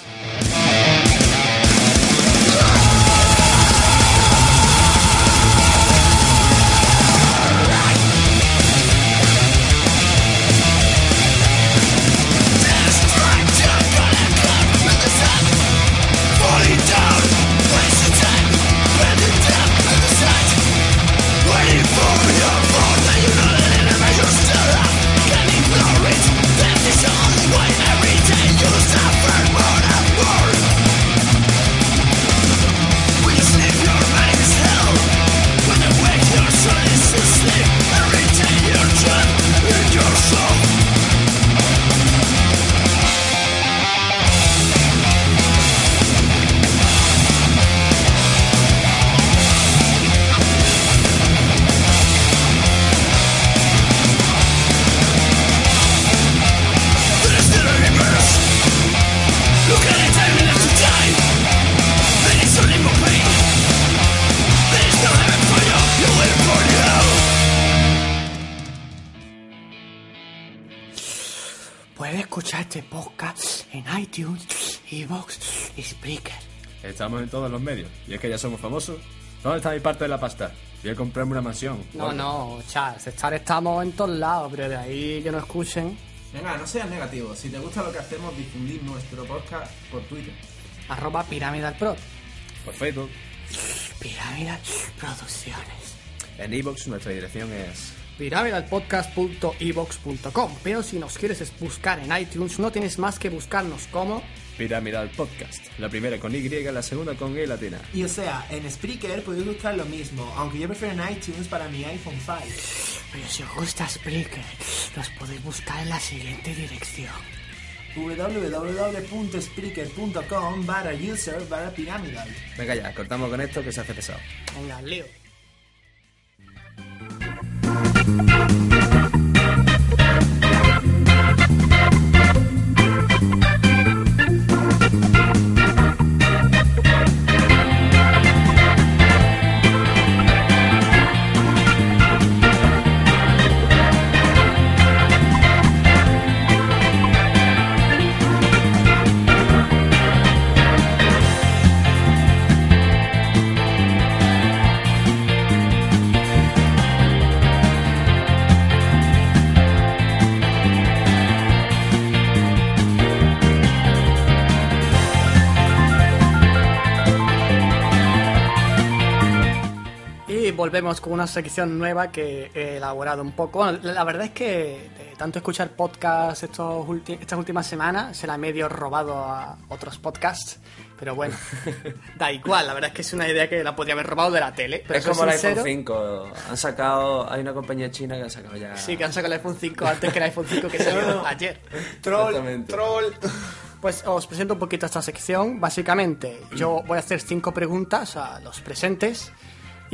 Somos famosos. ¿Dónde está mi parte de la pasta? Voy a comprarme una mansión. No, no, Charles, estar estamos en todos lados, pero de ahí que nos escuchen. Venga, no seas negativo. Si te gusta lo que hacemos, difundir nuestro podcast por Twitter. Arroba Pyramidal Pro. Por Facebook. Pirámide Producciones. En iVoox nuestra dirección es... pyramidalpodcast.evox.com Pero si nos quieres buscar en iTunes, no tienes más que buscarnos como Pyramidal Podcast. La primera con Y, la segunda con E latina. Y o sea, en Spreaker podéis buscar lo mismo, aunque yo prefiero en iTunes para mi iPhone 5. Pero si os gusta Spreaker, los podéis buscar en la siguiente dirección. www.spreaker.com barra user barra piramidal. Venga ya, cortamos con esto que se hace pesado. Venga, lío. Volvemos con una sección nueva que he elaborado un poco. Bueno, la verdad es que de tanto escuchar podcasts estos estas últimas semanas se la he medio robado a otros podcasts. Pero bueno, <laughs> da igual, la verdad es que es una idea que la podría haber robado de la tele. Pero es como el iPhone 5. Han sacado... Hay una compañía china que ha sacado ya... Sí, que han sacado el iPhone 5 antes que el iPhone 5 que salió ayer. Troll, troll. Pues os presento un poquito esta sección. Básicamente, yo voy a hacer cinco preguntas a los presentes.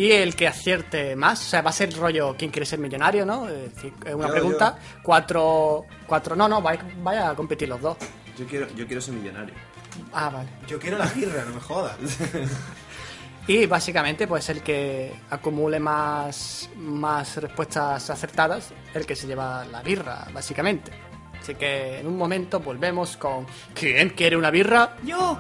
Y el que acierte más, o sea, va a ser rollo ¿Quién quiere ser millonario? ¿no? Es decir, una Yo, pregunta, cuatro, cuatro, no, no, vaya, vaya a competir los dos. Yo quiero, yo quiero ser millonario. Ah, vale. Yo quiero la birra, no me jodas. Y básicamente, pues el que acumule más, más respuestas acertadas, el que se lleva la birra, básicamente. Así que en un momento volvemos con ¿Quién quiere una birra? ¡Yo!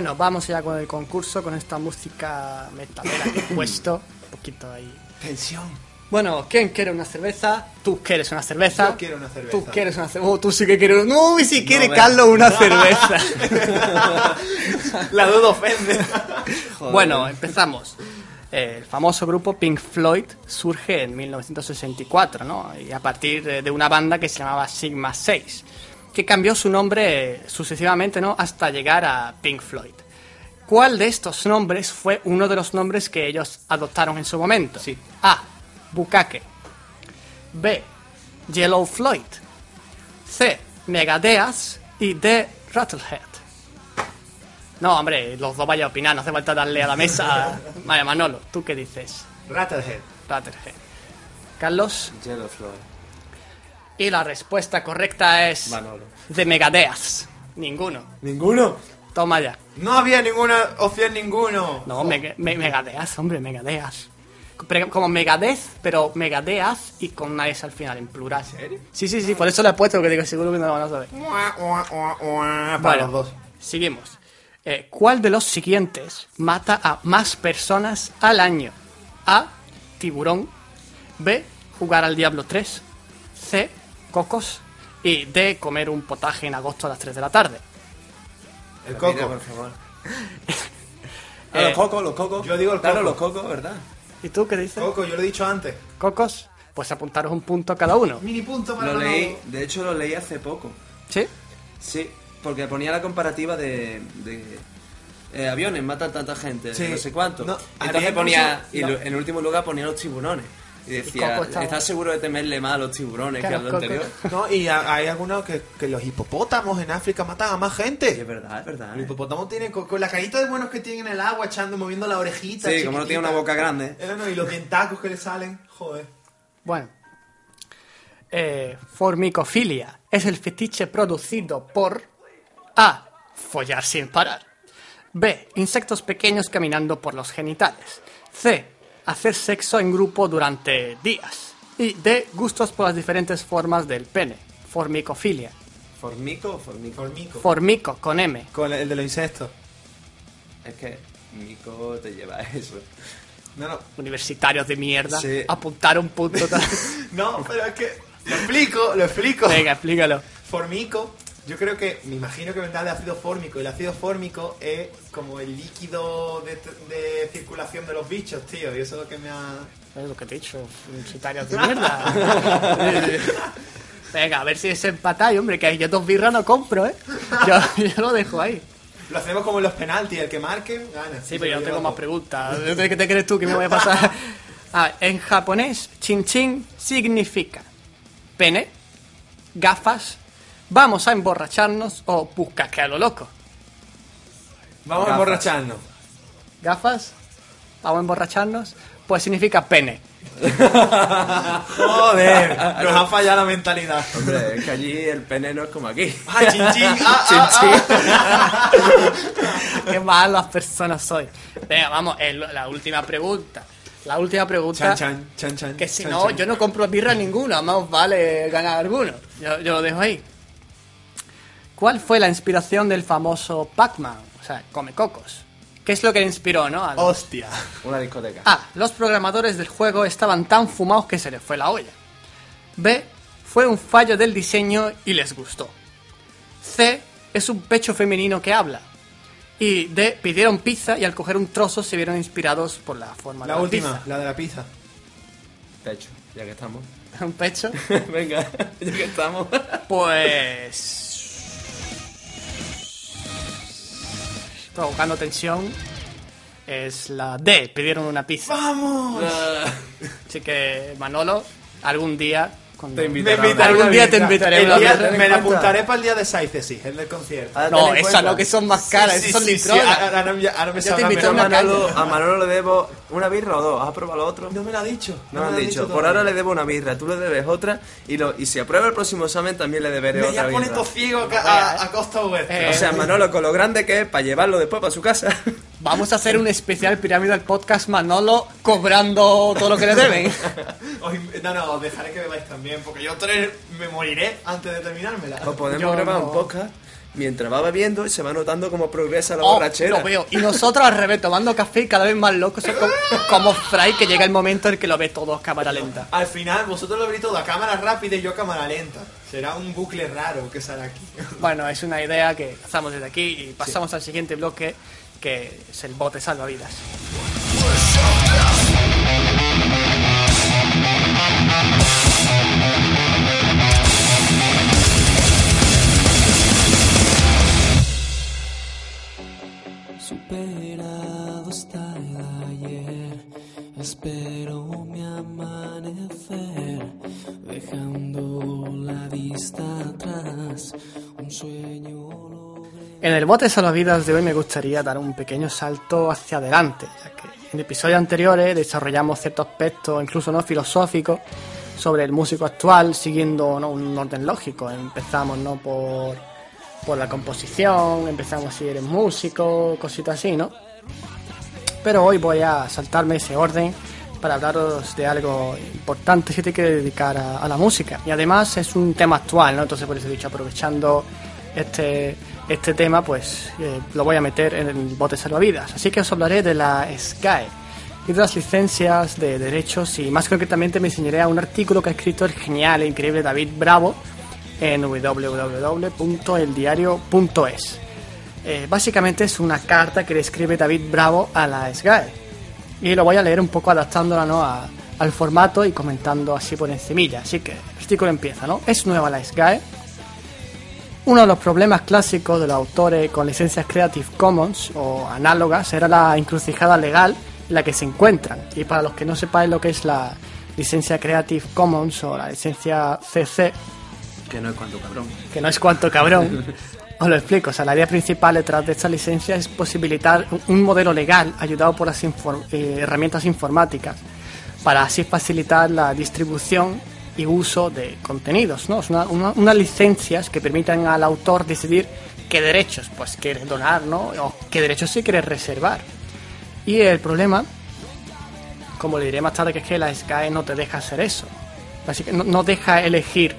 Bueno, vamos ya con el concurso, con esta música metalera que he <laughs> puesto. Un poquito ahí. Tensión. Bueno, ¿quién quiere una cerveza? Tú quieres una cerveza. Yo quiero una cerveza. Tú quieres una cerveza. Oh, tú sí que quieres. No, y si quiere ve. Carlos una cerveza. <laughs> La duda ofende. <laughs> bueno, empezamos. El famoso grupo Pink Floyd surge en 1964, ¿no? Y a partir de de una banda que se llamaba Sigma 6, que cambió su nombre sucesivamente, ¿no? Hasta llegar a Pink Floyd. ¿Cuál de estos nombres fue uno de los nombres que ellos adoptaron en su momento? Sí. A. Bukake. B. Yellow Floyd. C. Megadeas. Y D. Rattlehead. No, hombre, los dos vaya a opinar, no hace falta darle a la mesa. <laughs> Vaya, Manolo, ¿tú qué dices? Rattlehead. Rattlehead. Carlos. Yellow Floyd. Y la respuesta correcta es. Manolo. De Megadeas. Ninguno. ¿Ninguno? Toma ya. No había ninguna opción ninguno. No, me, me- Megadeas, hombre, Megadeas. Pero Como Megadeth, pero Megadeas y con una S al final, en plural. ¿En serio? Sí, sí, sí, por eso le he puesto, porque digo, seguro que no lo van a saber. Para Bueno, los dos. Seguimos. Eh, ¿Cuál de los siguientes mata a más personas al año? A. Tiburón. B. Jugar al Diablo 3. C. Cocos. Y D. Comer un potaje en agosto a las 3 de la tarde. El coco. por favor. Ah, Eh, los cocos, los cocos. yo digo el Claro, coco. los cocos, ¿verdad? ¿Y tú qué dices? Coco, yo lo he dicho antes. ¿Cocos? Pues apuntaros un punto cada uno. Mini punto para Lo leí, de hecho lo leí hace poco. ¿Sí? Sí, porque ponía la comparativa de, de, eh, aviones, matan tanta gente, Sí. no sé cuánto. No, Entonces ponía, incluso- y no. lo- en último lugar ponía los tiburones. Y decía, estaba- ¿estás seguro de temerle más a los tiburones Claro, que a lo Coco. anterior? No, y a- hay algunos que, que los hipopótamos en África matan a más Sí, es gente. verdad, es verdad. Los ¿eh? hipopótamos tienen con, con la carita de buenos que tienen en el agua, echando, moviendo la orejita. Sí, como no tiene una boca grande. Eh, no, y los dientacos que le salen, joder. Bueno. Eh, formicofilia es el fetiche producido por A. Follar sin parar. B. Insectos pequeños caminando por los genitales. C. Hacer sexo en grupo durante días. Y D. Gustos por las diferentes formas del pene. Formicofilia. ¿Formico o formico? Formico. Formico, con M. Con el de los insectos. Es que mico te lleva a eso. No, no. Universitarios de mierda. Sí. Apuntar un punto. <laughs> No, pero es que. Lo explico, lo explico. Venga, explícalo. Formico, yo creo que, me imagino que vendrá de ácido fórmico. El ácido fórmico es como el líquido de, de circulación de los bichos, tío. Y eso es lo que me ha. Es lo que te he dicho, universitarios de <laughs> mierda. Venga, a ver si es empatáis, hombre, que yo dos birras no compro, ¿eh? Yo, yo lo dejo ahí. Lo hacemos como en los penaltis, el que marque, gana. Sí, pero yo no tengo más preguntas. ¿Qué te crees tú que me voy a pasar? <laughs> Ah, en japonés, chin chin significa pene, gafas, vamos a emborracharnos o buscas que a lo loco. Vamos a Gafas. emborracharnos. ¿Gafas? ¿Vamos a emborracharnos? Pues significa pene. <laughs> Joder, nos ha fallado la mentalidad. Hombre, es que allí el pene no es como aquí. Ah, chin chin. <laughs> Ah, ah, ah. <laughs> Qué malas personas soy. Venga, vamos, el- la última pregunta. La última pregunta. Chan, chan, chan, chan. Que si chan, no, chan. yo no compro birra ninguna, más vale ganar alguno. Yo, yo lo dejo ahí. ¿Cuál fue la inspiración del famoso Pac-Man? O sea, Come Cocos. ¿Qué es lo que le inspiró, no? Hostia. Una discoteca. A. Los programadores del juego estaban tan fumados que se les fue la olla. B. Fue un fallo del diseño y les gustó. C. Es un pecho femenino que habla. Y D. Pidieron pizza y al coger un trozo se vieron inspirados por la forma La de la última, pizza. la de la pizza. Pecho, ya que estamos. <laughs> Un pecho. <laughs> Venga, ya que estamos. Pues. Provocando tensión. Es la D. Pidieron una pizza. ¡Vamos! Así que, Manolo, algún día. Cuando... Te Me invitaré. invitaré Algún día te invitaré El día-. Me la apuntaré para el día de Saicesis, el del concierto. Ahora No, ten en esas cuenta- no que son más caras, Sí, esas son litronas. ahora, ahora me- ahora me Yo te sabrá invito Yo a Manolo, a Manolo le debo una birra o dos. ¿Has probado lo otro? No me lo ha dicho. No me me han lo ha dicho. Por ahora le debo una birra, tú le debes otra. Y, lo, y si aprueba el próximo examen también le deberé Me otra ya pone todo ciego a, a, a costa oeste. Eh, O sea, Manolo, con lo grande que es para llevarlo después para su casa. <laughs> Vamos a hacer un especial pirámide del podcast Manolo cobrando todo lo que le deben. <laughs> No, no, os dejaré que bebáis también, porque yo tres me moriré antes de terminármela. O podemos Yo grabar no. un podcast mientras va bebiendo y se va notando cómo progresa la Oh, borrachera. lo veo. Y nosotros al revés, tomando café y cada vez más locos, o sea, como, como Fry, que llega el momento en que lo ve todo a cámara lenta. Al final, vosotros lo veréis todo a cámara rápida y yo a cámara lenta. Será un bucle raro que sale aquí. <laughs> Bueno, es una idea que lanzamos desde aquí y pasamos al siguiente bloque, que es el bote salvavidas. Superado el ayer, espero mi amanecer. En el bote salvavidas de hoy me gustaría dar un pequeño salto hacia adelante, ya que en episodios anteriores desarrollamos ciertos aspectos, incluso no filosóficos, sobre el músico actual, siguiendo un orden lógico. Empezamos no por, por la composición, empezamos si eres músico, cositas así, ¿no? Pero hoy voy a saltarme ese orden para hablaros de algo importante que te quiere dedicar a, a la música. Y además es un tema actual, ¿no? Entonces por eso he dicho, aprovechando este, este tema, pues eh, lo voy a meter en el bote salvavidas. Así que os hablaré de la SGAE y de las licencias de derechos y más concretamente me enseñaré a un artículo que ha escrito el genial e increíble David Bravo en www.eldiario.es. Eh, básicamente es una carta que le escribe David Bravo a la SGAE. Y lo voy a leer un poco adaptándola ¿no? al formato y comentando así por encimilla. Así que el artículo empieza, ¿no? Es nueva la SGAE. Uno de los problemas clásicos de los autores con licencias Creative Commons o análogas era la encrucijada legal en la que se encuentran. Y para los que no sepáis lo que es la licencia Creative Commons o la licencia CC, Que no es cuanto cabrón. que no es cuanto cabrón, <laughs> os lo explico. O sea, la idea principal detrás de esta licencia es posibilitar un- modelo legal ayudado por las eh, herramientas informáticas para así facilitar la distribución y uso de contenidos, ¿no? Es una- una- unas licencias que permitan al autor decidir qué derechos pues quiere donar, ¿no? O qué derechos sí quiere reservar. Y el problema, como le diré más tarde, que es que la SKE no te deja hacer eso. Así que no, no deja elegir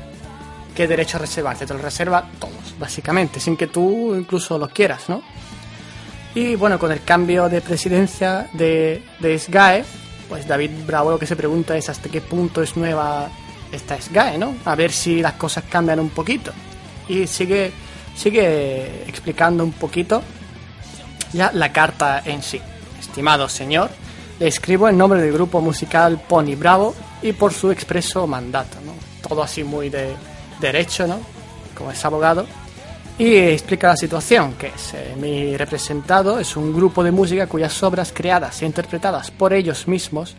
qué derecho reservarte, te lo reserva todos, básicamente, sin que tú incluso los quieras, ¿no? Y bueno, con el cambio de presidencia de, de SGAE, pues David Bravo lo que se pregunta es hasta qué punto es nueva esta SGAE, ¿no? A ver si las cosas cambian un poquito. Y sigue, sigue explicando un poquito ya la carta en sí. Estimado señor, le escribo en nombre del grupo musical Pony Bravo y por su expreso mandato, ¿no? Todo así muy de derecho, ¿no? Como es abogado. Y explica la situación, que es eh, mi representado es un grupo de música cuyas obras creadas e interpretadas por ellos mismos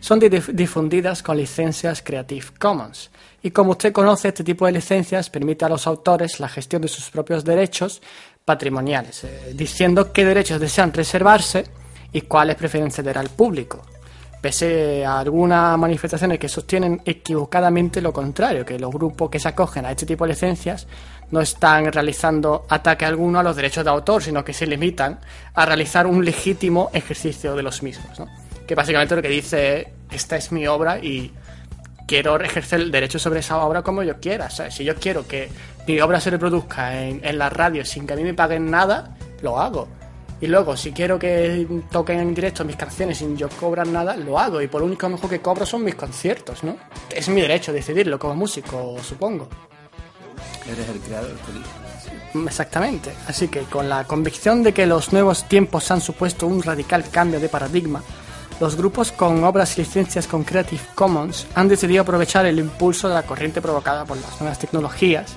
son di- difundidas con licencias Creative Commons. Y como usted conoce, este tipo de licencias permite a los autores la gestión de sus propios derechos patrimoniales, eh, diciendo qué derechos desean reservarse y cuáles prefieren ceder al público. Pese a algunas manifestaciones que sostienen equivocadamente lo contrario, que los grupos que se acogen a este tipo de licencias no están realizando ataque alguno a los derechos de autor, sino que se limitan a realizar un legítimo ejercicio de los mismos. ¿no? Que básicamente lo que dice es, esta es mi obra y quiero ejercer el derecho sobre esa obra como yo quiera. Si yo quiero que mi obra se reproduzca en, en la radio sin que a mí me paguen nada, lo hago. Y luego, si quiero que toquen en directo mis canciones sin yo cobrar nada, lo hago. Y por lo único mejor que cobro son mis conciertos, ¿no? Es mi derecho decidirlo como músico, supongo. Eres el creador, feliz. Exactamente. Así que con la convicción de que los nuevos tiempos han supuesto un radical cambio de paradigma, los grupos con obras y licencias con Creative Commons han decidido aprovechar el impulso de la corriente provocada por las nuevas tecnologías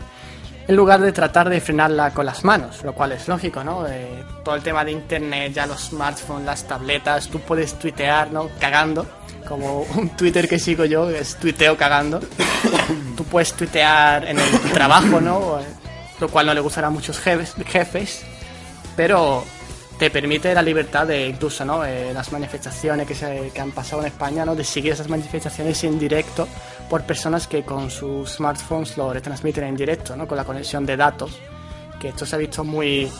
en lugar de tratar de frenarla con las manos, lo cual es lógico, ¿no? Eh, todo el tema de internet, ya los smartphones, las tabletas, tú puedes tuitear, ¿no? Cagando, como un Twitter que sigo yo, es tuiteo cagando. <coughs> tú puedes tuitear en el trabajo, ¿no? Eh, Lo cual no le gustará a muchos jefes, jefes pero te permite la libertad de incluso no Eh, las manifestaciones que, se, que han pasado en España no de seguir esas manifestaciones en directo por personas que con sus smartphones lo retransmiten en directo no con la conexión de datos que esto se ha visto muy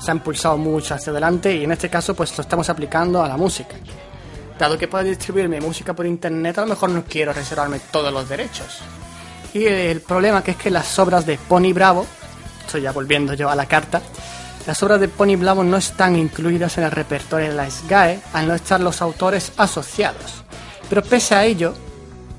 se ha impulsado mucho hacia adelante y en este caso pues lo estamos aplicando a la música. Dado que puedo distribuir mi música por internet a lo mejor no quiero reservarme todos los derechos. Y el problema que es que las obras de Pony Bravo estoy ya volviendo yo a la carta las obras de Pony Bravo no están incluidas en el repertorio de la SGAE al no estar los autores asociados. Pero pese a ello,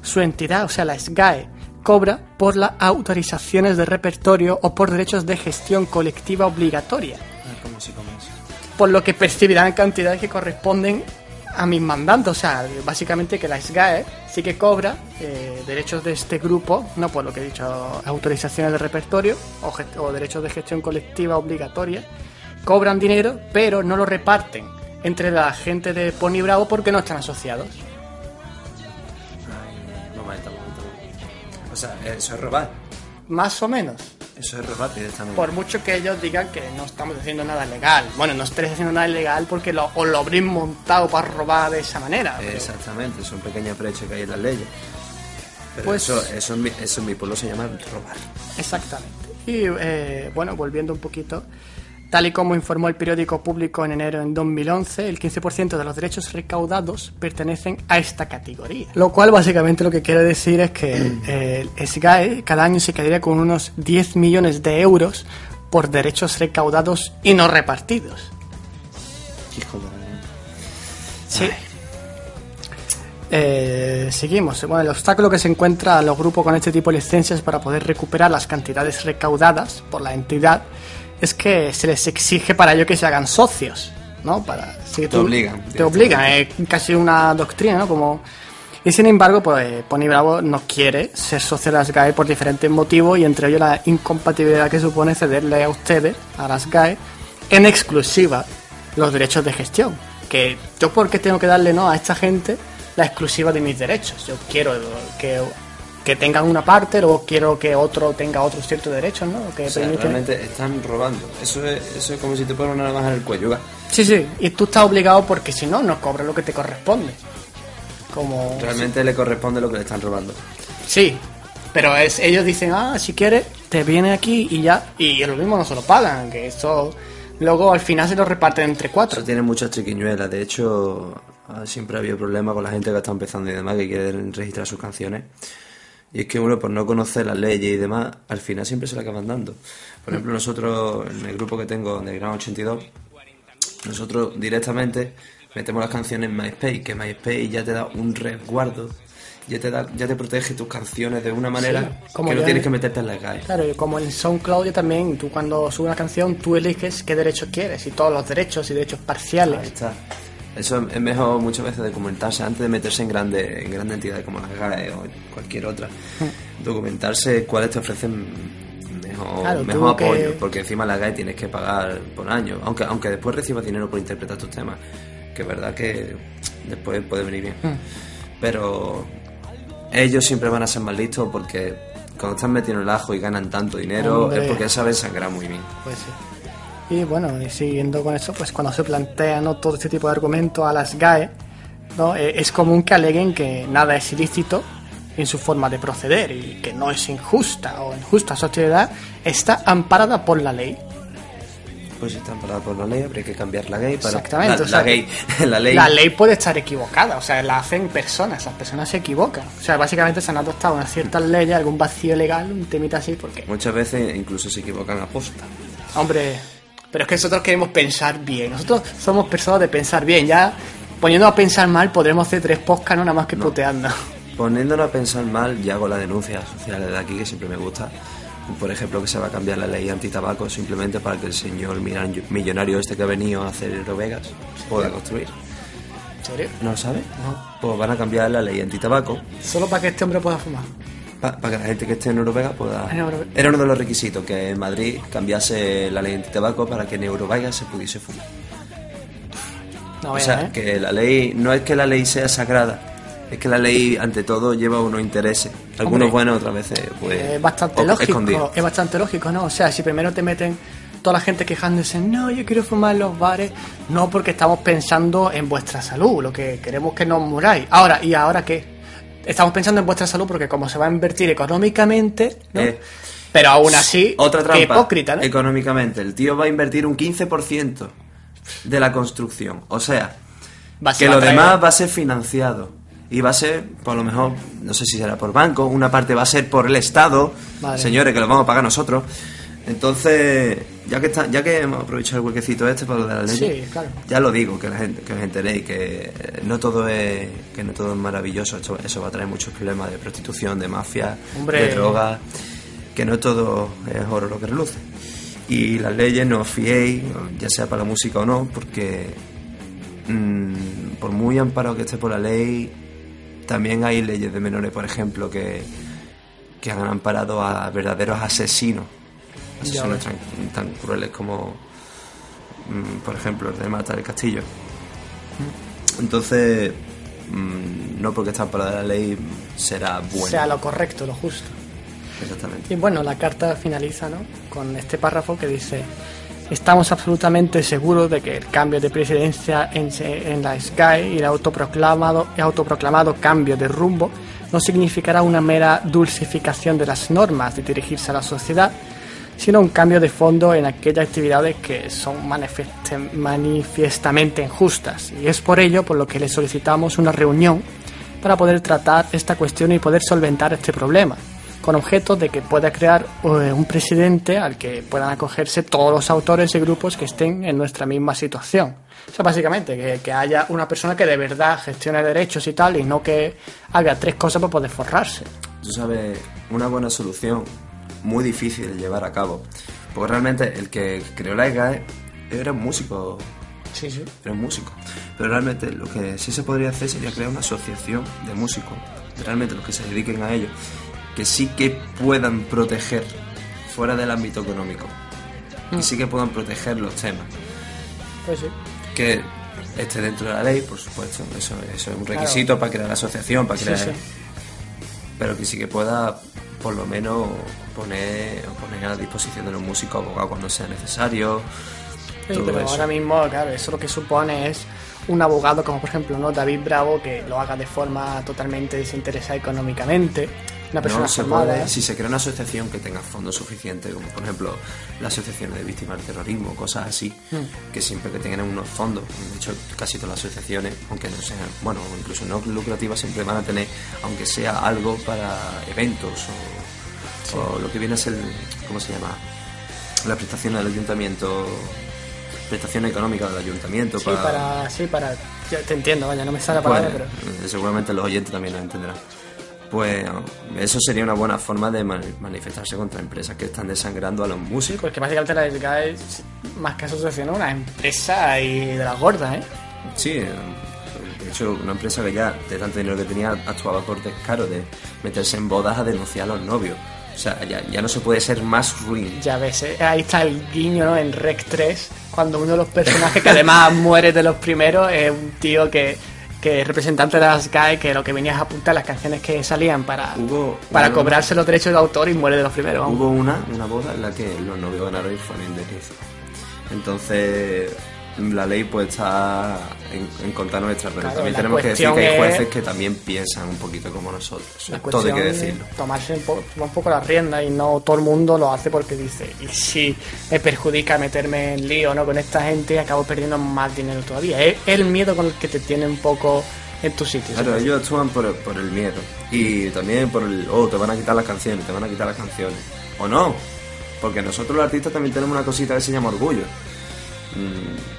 su entidad, o sea, la SGAE, cobra por las autorizaciones de repertorio o por derechos de gestión colectiva obligatoria, Ah, por lo que percibirán cantidades que corresponden a mis mandantes. O sea, básicamente que la SGAE sí que cobra eh, derechos de este grupo, no por lo que he dicho, autorizaciones de repertorio o, derechos de gestión colectiva obligatoria, cobran dinero, pero no lo reparten entre la gente de Pony Bravo porque no están asociados. Ay, momento, momento. O sea, eso es robar. Más o menos. Eso es robar directamente. Por mucho que ellos digan que no estamos haciendo nada legal. Bueno, no estáis haciendo nada ilegal porque lo, os lo habréis montado para robar de esa manera. pero- Exactamente, son pequeñas brechas que hay en las leyes. Pero Pues- eso, eso, en mi, eso en mi pueblo se llama robar. Exactamente. Y eh, bueno, volviendo un poquito, tal y como informó el periódico público en enero en 2011, el 15% de los derechos recaudados pertenecen a esta categoría. Lo cual básicamente lo que quiere decir es que <clears throat> eh, el SGAE cada año se quedaría con unos 10 millones de euros por derechos recaudados y no repartidos. Hijo de la... Sí. Eh, seguimos. Bueno, el obstáculo que se encuentra a los grupos con este tipo de licencias para poder recuperar las cantidades recaudadas por la entidad es que se les exige para ello que se hagan socios, ¿no? Para si Te obligan, Te obligan, es casi una doctrina, ¿no? Como Y sin embargo, pues Pony Bravo no quiere ser socio de las GAE por diferentes motivos y entre ellos la incompatibilidad que supone cederle a ustedes, a las GAE, en exclusiva los derechos de gestión. Que yo porque tengo que darle no a esta gente la exclusiva de mis derechos. Yo quiero que, que tengan una parte, luego quiero que otro tenga otros ciertos derechos, ¿no? Que O sea, permiten- realmente están robando. Eso es, eso es como si te ponen una navaja en el cuello. ¿va? Sí, sí, y tú estás obligado porque si no, no cobras lo que te corresponde. Como... Realmente le corresponde lo que le están robando. Sí, pero es, ellos dicen, ah, si quieres, te viene aquí y ya. Y lo mismo no se lo pagan, que eso luego al final se lo reparten entre cuatro. Eso tiene muchas triquiñuelas. De hecho, ah, siempre ha habido problemas con la gente que está empezando y demás, que quieren registrar sus canciones. Y es que uno, por no conocer las leyes y demás, al final siempre se la acaban dando. Por ejemplo, nosotros, en el grupo que tengo de Gran 82, nosotros directamente metemos las canciones en MySpace, que MySpace ya te da un resguardo, ya te, da, ya te protege tus canciones de una manera Sí, como que no tienes que meterte en la calle. Claro, y como en SoundCloud también, tú cuando subes una canción, tú eliges qué derechos quieres y todos los derechos y derechos Ahí parciales. está. Eso es mejor muchas veces documentarse antes de meterse en grandes en grandes entidades como la GAE o cualquier otra. Documentarse cuáles te ofrecen mejor, Claro, mejor que- apoyo, porque encima la GAE tienes que pagar por año, aunque aunque después recibas dinero por interpretar tus temas, que es verdad que después puede venir bien. Pero ellos siempre van a ser más listos porque cuando están metidos en el ajo y ganan tanto dinero Hombre. es porque saben sangrar muy bien. Pues sí. Y bueno, y siguiendo con eso, pues cuando se plantea ¿no? todo este tipo de argumentos a las GAE, ¿no? Eh, es común que aleguen que nada es ilícito en su forma de proceder y que no es injusta o injusta su actividad, está amparada por la ley. Pues si están parados por la ley, habría que cambiar la ley para Exactamente. la, o sea, la ley, <laughs> la ley. La ley puede estar equivocada, o sea, la hacen personas, esas personas se equivocan. O sea, básicamente se han adoptado unas ciertas leyes, algún vacío legal, un temita así, porque, Muchas veces incluso se equivocan a posta. hombre, pero es que nosotros queremos pensar bien. Nosotros somos personas de pensar bien, ya poniéndonos a pensar mal podremos hacer tres podcasts, no nada más que puteando. Poniéndonos a pensar mal, ya hago la denuncia social de aquí, que siempre me gusta. Por ejemplo, que se va a cambiar la ley antitabaco simplemente para que el señor millonario este que ha venido a hacer Eurovegas pueda construir. ¿En serio? ¿No lo sabe? Pues van a cambiar la ley antitabaco Solo para que este hombre pueda fumar. Para que la gente que esté en Eurovegas pueda... Era uno de los requisitos, que en Madrid cambiase la ley antitabaco para que en Eurovegas se pudiese fumar. No O sea, ¿eh? que la ley, no es que la ley sea sagrada, es que la ley ante todo lleva unos intereses. Algunos Hombre, buenos, otras veces pues es bastante lógico, escondidos. es bastante lógico, ¿no? O sea, si primero te meten toda la gente quejándose, no, yo quiero fumar en los bares, no porque estamos pensando en vuestra salud, lo que queremos que no muráis. Ahora, ¿y ahora qué? Estamos pensando en vuestra salud porque como se va a invertir económicamente, ¿no? Eh, Pero aún así, Otra trampa, hipócrita, ¿no? económicamente. El tío va a invertir un 15% de la construcción. O sea, que lo demás va a ser financiado. Y va a ser, por lo mejor, no sé si será por banco, una parte va a ser por el Estado, Vale. señores, que lo vamos a pagar nosotros. Entonces, ya que está, ya que hemos aprovechado el huequecito este para lo de la ley, Sí, claro. ya lo digo, que la gente, que os enteréis, que no todo es, que no todo es maravilloso, esto- eso va a traer muchos problemas de prostitución, de mafia, Hombre. de droga, que no todo es oro lo que reluce. Y las leyes no os fiéis, ya sea para la música o no, porque mm, por muy amparado que esté por la ley, también hay leyes de menores, por ejemplo, que, que han amparado a verdaderos asesinos. Asesinos tan, tan crueles como, mm, por ejemplo, el de Marta del Castillo. Entonces, mm, no porque está amparada la ley será bueno. sea lo correcto, lo justo. Exactamente. Y bueno, la carta finaliza ¿no? con este párrafo que dice, estamos absolutamente seguros de que el cambio de presidencia en, en la SKY y el autoproclamado, el autoproclamado cambio de rumbo no significará una mera dulcificación de las normas de dirigirse a la sociedad, sino un cambio de fondo en aquellas actividades que son manifiestamente injustas. Y es por ello por lo que le solicitamos una reunión para poder tratar esta cuestión y poder solventar este problema, con objeto de que pueda crear eh, un presidente al que puedan acogerse todos los autores y grupos que estén en nuestra misma situación. O sea, básicamente, que, que haya una persona que de verdad gestione derechos y tal, y no que haga tres cosas para poder forrarse. Tú sabes, una buena solución, muy difícil de llevar a cabo. Porque realmente el que creó la EGAE era un músico Sí, sí. eres músico. Pero realmente lo que sí se podría hacer sería crear una asociación de músicos, realmente los que se dediquen a ello, que sí que puedan proteger fuera del ámbito económico, que sí que puedan proteger los temas, Pues sí. que esté dentro de la ley, por supuesto, eso, eso es un requisito para crear la asociación, para Sí, crear... sí. Pero que sí que pueda por lo menos poner, poner a disposición de los músicos abogados cuando sea necesario. Sí, pero eso. ahora mismo, claro, eso lo que supone es un abogado como por ejemplo no David Bravo que lo haga de forma totalmente desinteresada económicamente, una persona No se formada. puede, si se crea una asociación que tenga fondos suficientes, como por ejemplo las asociaciones de víctimas del terrorismo, cosas así, Hmm. que siempre que tengan unos fondos, de hecho casi todas las asociaciones, aunque no sean, bueno, incluso no lucrativas, siempre van a tener, aunque sea algo para eventos o, o lo que viene a ser, ¿cómo se llama? La prestación del ayuntamiento, prestación económica del ayuntamiento Sí, para... para, sí, para, ya te entiendo, vaya, no me sale la palabra, pero eh, seguramente los oyentes también lo entenderán. Pues eso sería una buena forma de man- manifestarse contra empresas que están desangrando a los músicos. porque básicamente la SGA es más que asociación, una empresa y de las gordas, ¿eh? Sí, eh, de hecho, una empresa que ya de tanto dinero que tenía actuaba por descaro de meterse en bodas a denunciar a los novios. O sea, ya, ya no se puede ser más ruin. Ya ves, ¿eh? ahí está el guiño, ¿no? En Rec 3, cuando uno de los personajes que además <laughs> muere de los primeros es un tío que, que es representante de las GAE, que lo que venía es apuntar las canciones que salían para, Hubo- para cobrarse los derechos de autor y muere de los primeros. vamos. Hubo una, una boda en la que los novios ganaron indemnizados. Entonces, la ley pues está en, en contra nuestra, pero Claro, también tenemos que decir que hay jueces es- que también piensan un poquito como nosotros. La Todo hay que decirlo. Tomarse un, po- un poco la rienda y no todo el mundo lo hace porque dice, y si me perjudica meterme en lío ¿no? con esta gente, acabo perdiendo más dinero todavía. Es el miedo con el que te tiene un poco en tu sitio. Claro, ellos actúan por, por el miedo. Y también por el, oh, te van a quitar las canciones, te van a quitar las canciones. O no, porque nosotros los artistas también tenemos una cosita que se llama orgullo. Mm,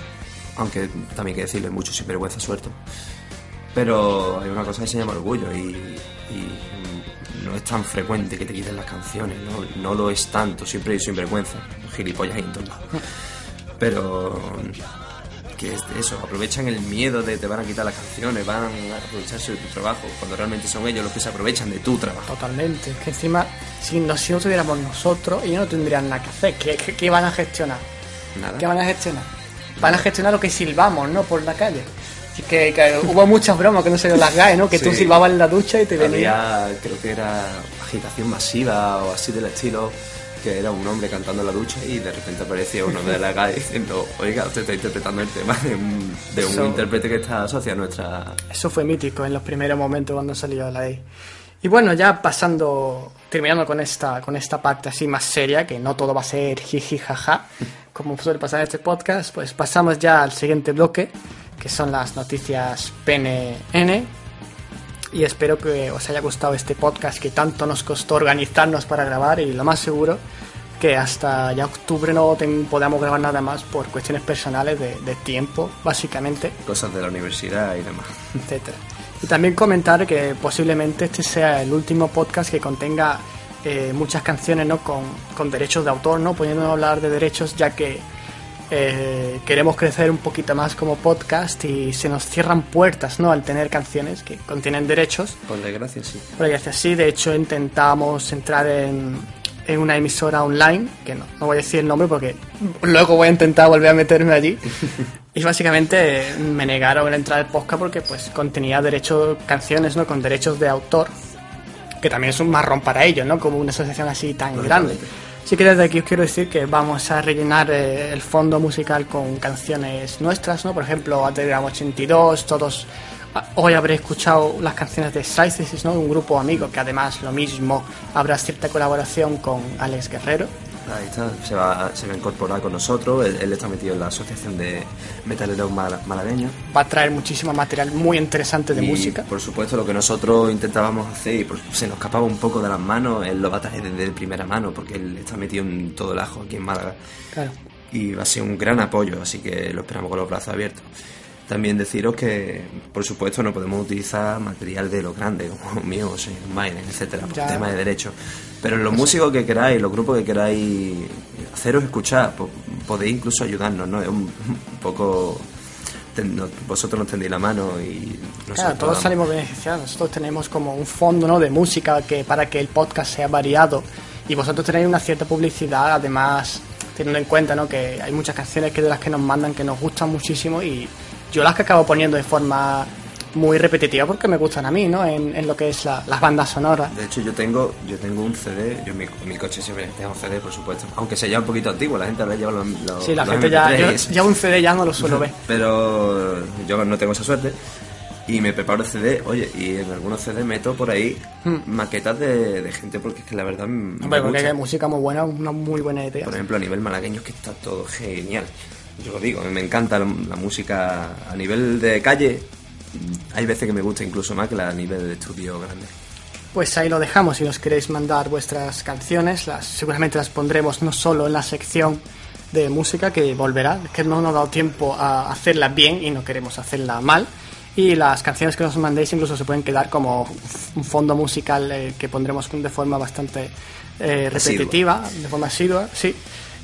aunque también hay que decirle mucho sinvergüenza suelto. Pero hay una cosa que se llama orgullo y, y, no es tan frecuente que te quiten las canciones, no, no lo es tanto, siempre hay sinvergüenza, gilipollas hay en todos lados. Pero que es eso, aprovechan el miedo de te van a quitar las canciones, van a aprovecharse de tu trabajo, cuando realmente son ellos los que se aprovechan de tu trabajo. Totalmente. Es que encima, si no, si no tuviéramos nosotros, ellos no tendrían nada que hacer. ¿Qué, qué, qué van a gestionar? Nada. ¿Qué van a gestionar? Van a gestionar lo que silbamos, ¿no? Por la calle. Así que, que hubo muchas bromas que no se las GAE, ¿no? Que tú Sí. silbabas en la ducha y te venía. Había, creo que era agitación masiva o así del estilo, que era un hombre cantando en la ducha y de repente aparecía uno de la calle diciendo, oiga, usted está interpretando el tema de un, de un Eso- intérprete que está asociado a nuestra... Eso fue mítico en los primeros momentos cuando salió la ley. Y bueno, ya pasando, terminando con esta, con esta parte así más seria, que no todo va a ser jiji jaja, como suele pasar en este podcast, pues pasamos ya al siguiente bloque, que son las noticias PNN. Y espero que os haya gustado este podcast que tanto nos costó organizarnos para grabar y lo más seguro que hasta ya octubre no podamos grabar nada más por cuestiones personales de, de tiempo, básicamente cosas de la universidad y demás. etcétera. Y también comentar que posiblemente este sea el último podcast que contenga eh, muchas canciones ¿no? con, con derechos de autor, ¿no? pudiendo hablar de derechos ya que eh, queremos crecer un poquito más como podcast y se nos cierran puertas ¿no? al tener canciones que contienen derechos. Por desgracia, sí. Pero ya así, de hecho intentamos entrar en, en una emisora online, que no, no voy a decir el nombre porque luego voy a intentar volver a meterme allí. <laughs> Y básicamente me negaron la entrada del podcast porque pues contenía derechos, canciones ¿no? con derechos de autor, que también es un marrón para ellos, ¿no? Como una asociación así tan grande. Así que desde aquí os quiero decir que vamos a rellenar eh, el fondo musical con canciones nuestras, ¿no? Por ejemplo, a Telegram 82, todos... ah, Hoy habré escuchado las canciones de Sizesis, ¿no? Un grupo amigo que además lo mismo habrá cierta colaboración con Alex Guerrero. Ahí está, se va, se va a incorporar con nosotros, él, él está metido en la asociación de metaleros mala- malagueños. Va a traer muchísimo material muy interesante de y, música. Por supuesto, lo que nosotros intentábamos hacer y por- se nos escapaba un poco de las manos, él lo va a traer desde primera mano porque él está metido en todo el ajo aquí en Málaga. Claro. Y va a ser un gran apoyo, así que lo esperamos con los brazos abiertos. También deciros que, por supuesto, no podemos utilizar material de los grandes, como mío, Mine, etcétera, por Ya. tema de derechos. Pero los músicos que queráis, los grupos que queráis haceros escuchar, po- podéis incluso ayudarnos, ¿no? Es un, poco vosotros nos tendéis la mano y Claro, todos salimos beneficiados. Nosotros tenemos como un fondo ¿no? de música que para que el podcast sea variado y vosotros tenéis una cierta publicidad, además teniendo en cuenta ¿no? que hay muchas canciones que de las que nos mandan que nos gustan muchísimo y yo las que acabo poniendo de forma muy repetitiva porque me gustan a mí, ¿no? En, en lo que es la- las bandas sonoras. De hecho, yo tengo, yo tengo un CD, yo en mi, en mi coche siempre tengo un CD, por supuesto. Aunque sea ya un poquito antiguo, la gente ahora lleva los, los- Sí, la los gente ya, MP3 y yo- ya un CD ya no lo suelo ver. <laughs> Pero yo no tengo esa suerte. Y me preparo el CD, oye, y en algunos CD meto por ahí maquetas de, de gente porque es que la verdad me Hmm. Hombre, porque hay música muy buena, una muy buena idea. Por ejemplo, a nivel malagueño es que está todo genial. Yo lo digo, me encanta la, la música a nivel de calle. Hay veces que me gusta incluso más que la a nivel de estudio grande. Pues ahí lo dejamos. Si nos queréis mandar vuestras canciones, las, seguramente las pondremos no solo en la sección de música que volverá, que no nos ha dado tiempo a hacerla bien y no queremos hacerla mal. Y las canciones que nos mandéis incluso se pueden quedar como un fondo musical eh, que pondremos de forma bastante eh, Asidua. repetitiva, de forma asidua, sí.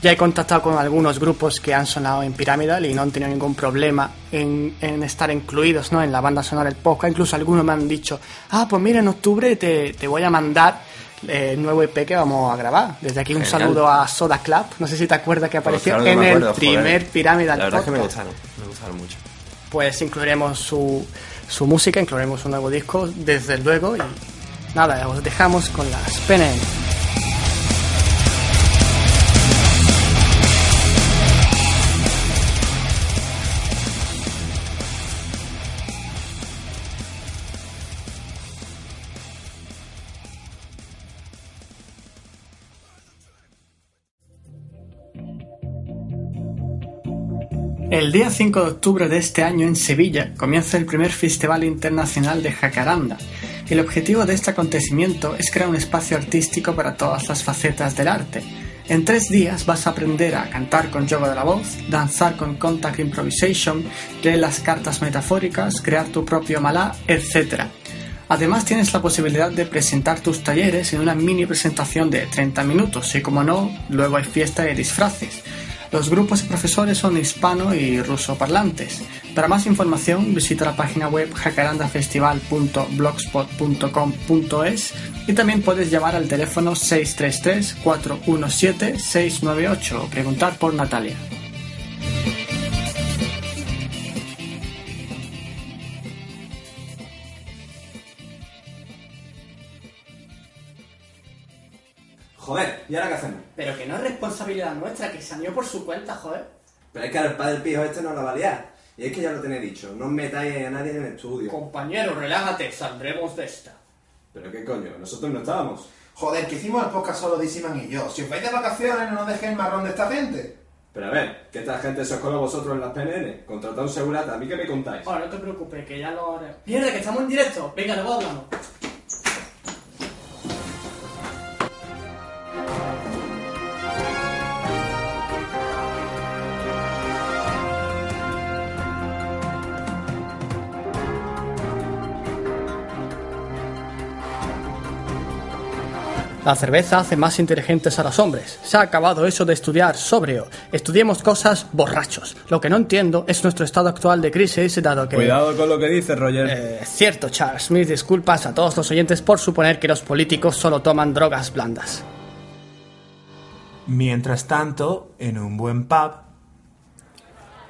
Ya he contactado con algunos grupos que han sonado en Pyramidal y no han tenido ningún problema en, en estar incluidos ¿no? en la banda sonora del podcast. Incluso algunos me han dicho, ah, pues mira, en octubre te, te voy a mandar eh, el nuevo EP que vamos a grabar. Desde aquí un Genial. saludo a Soda Club, no sé si te acuerdas que apareció Pues claro que en el joder. primer Pyramidal La verdad es que me podcast. gustaron, me gustaron mucho. Pues incluiremos su, su música, incluiremos un nuevo disco, desde luego. Y nada, os dejamos con las PNM. Día 5 de octubre de este año en Sevilla comienza el primer Festival Internacional de Jacaranda. El objetivo de este acontecimiento es crear un espacio artístico para todas las facetas del arte. En tres días vas a aprender a cantar con yoga de la voz, danzar con contact improvisation, leer las cartas metafóricas, crear tu propio malá, etc. Además tienes la posibilidad de presentar tus talleres en una mini presentación de 30 minutos y como no, luego hay fiesta de disfraces. Los grupos y profesores son hispano y ruso parlantes. Para más información visita la página web jacarandafestival.blogspot.com.es y también puedes llamar al teléfono 633-417-698 o preguntar por Natalia. Joder, ¿y ahora qué hacemos? Pero que no es responsabilidad nuestra, que salió por su cuenta, joder. Pero es que al padre pijo este no la va a liar. Y es que ya lo tenéis dicho, no os metáis a nadie en el estudio. Compañero, relájate, saldremos de esta. Pero qué coño, nosotros no estábamos. Joder, que hicimos el podcast solo Disiman y yo. Si os vais de vacaciones, no nos dejéis marrón de esta gente. Pero a ver, ¿qué esta gente se os cola vosotros en las PNN? Contratad un segurata, ¿a mí qué me contáis? Ahora, no te preocupes, que ya lo haré. Mierda, que estamos en directo. Venga, luego hablamos. La cerveza hace más inteligentes a los hombres. Se ha acabado eso de estudiar sobrio. Estudiemos cosas borrachos. Lo que no entiendo es nuestro estado actual de crisis, dado que... Cuidado con lo que dices, Roger. Eh, cierto, Charles. Mis disculpas a todos los oyentes por suponer que los políticos solo toman drogas blandas. Mientras tanto, en un buen pub,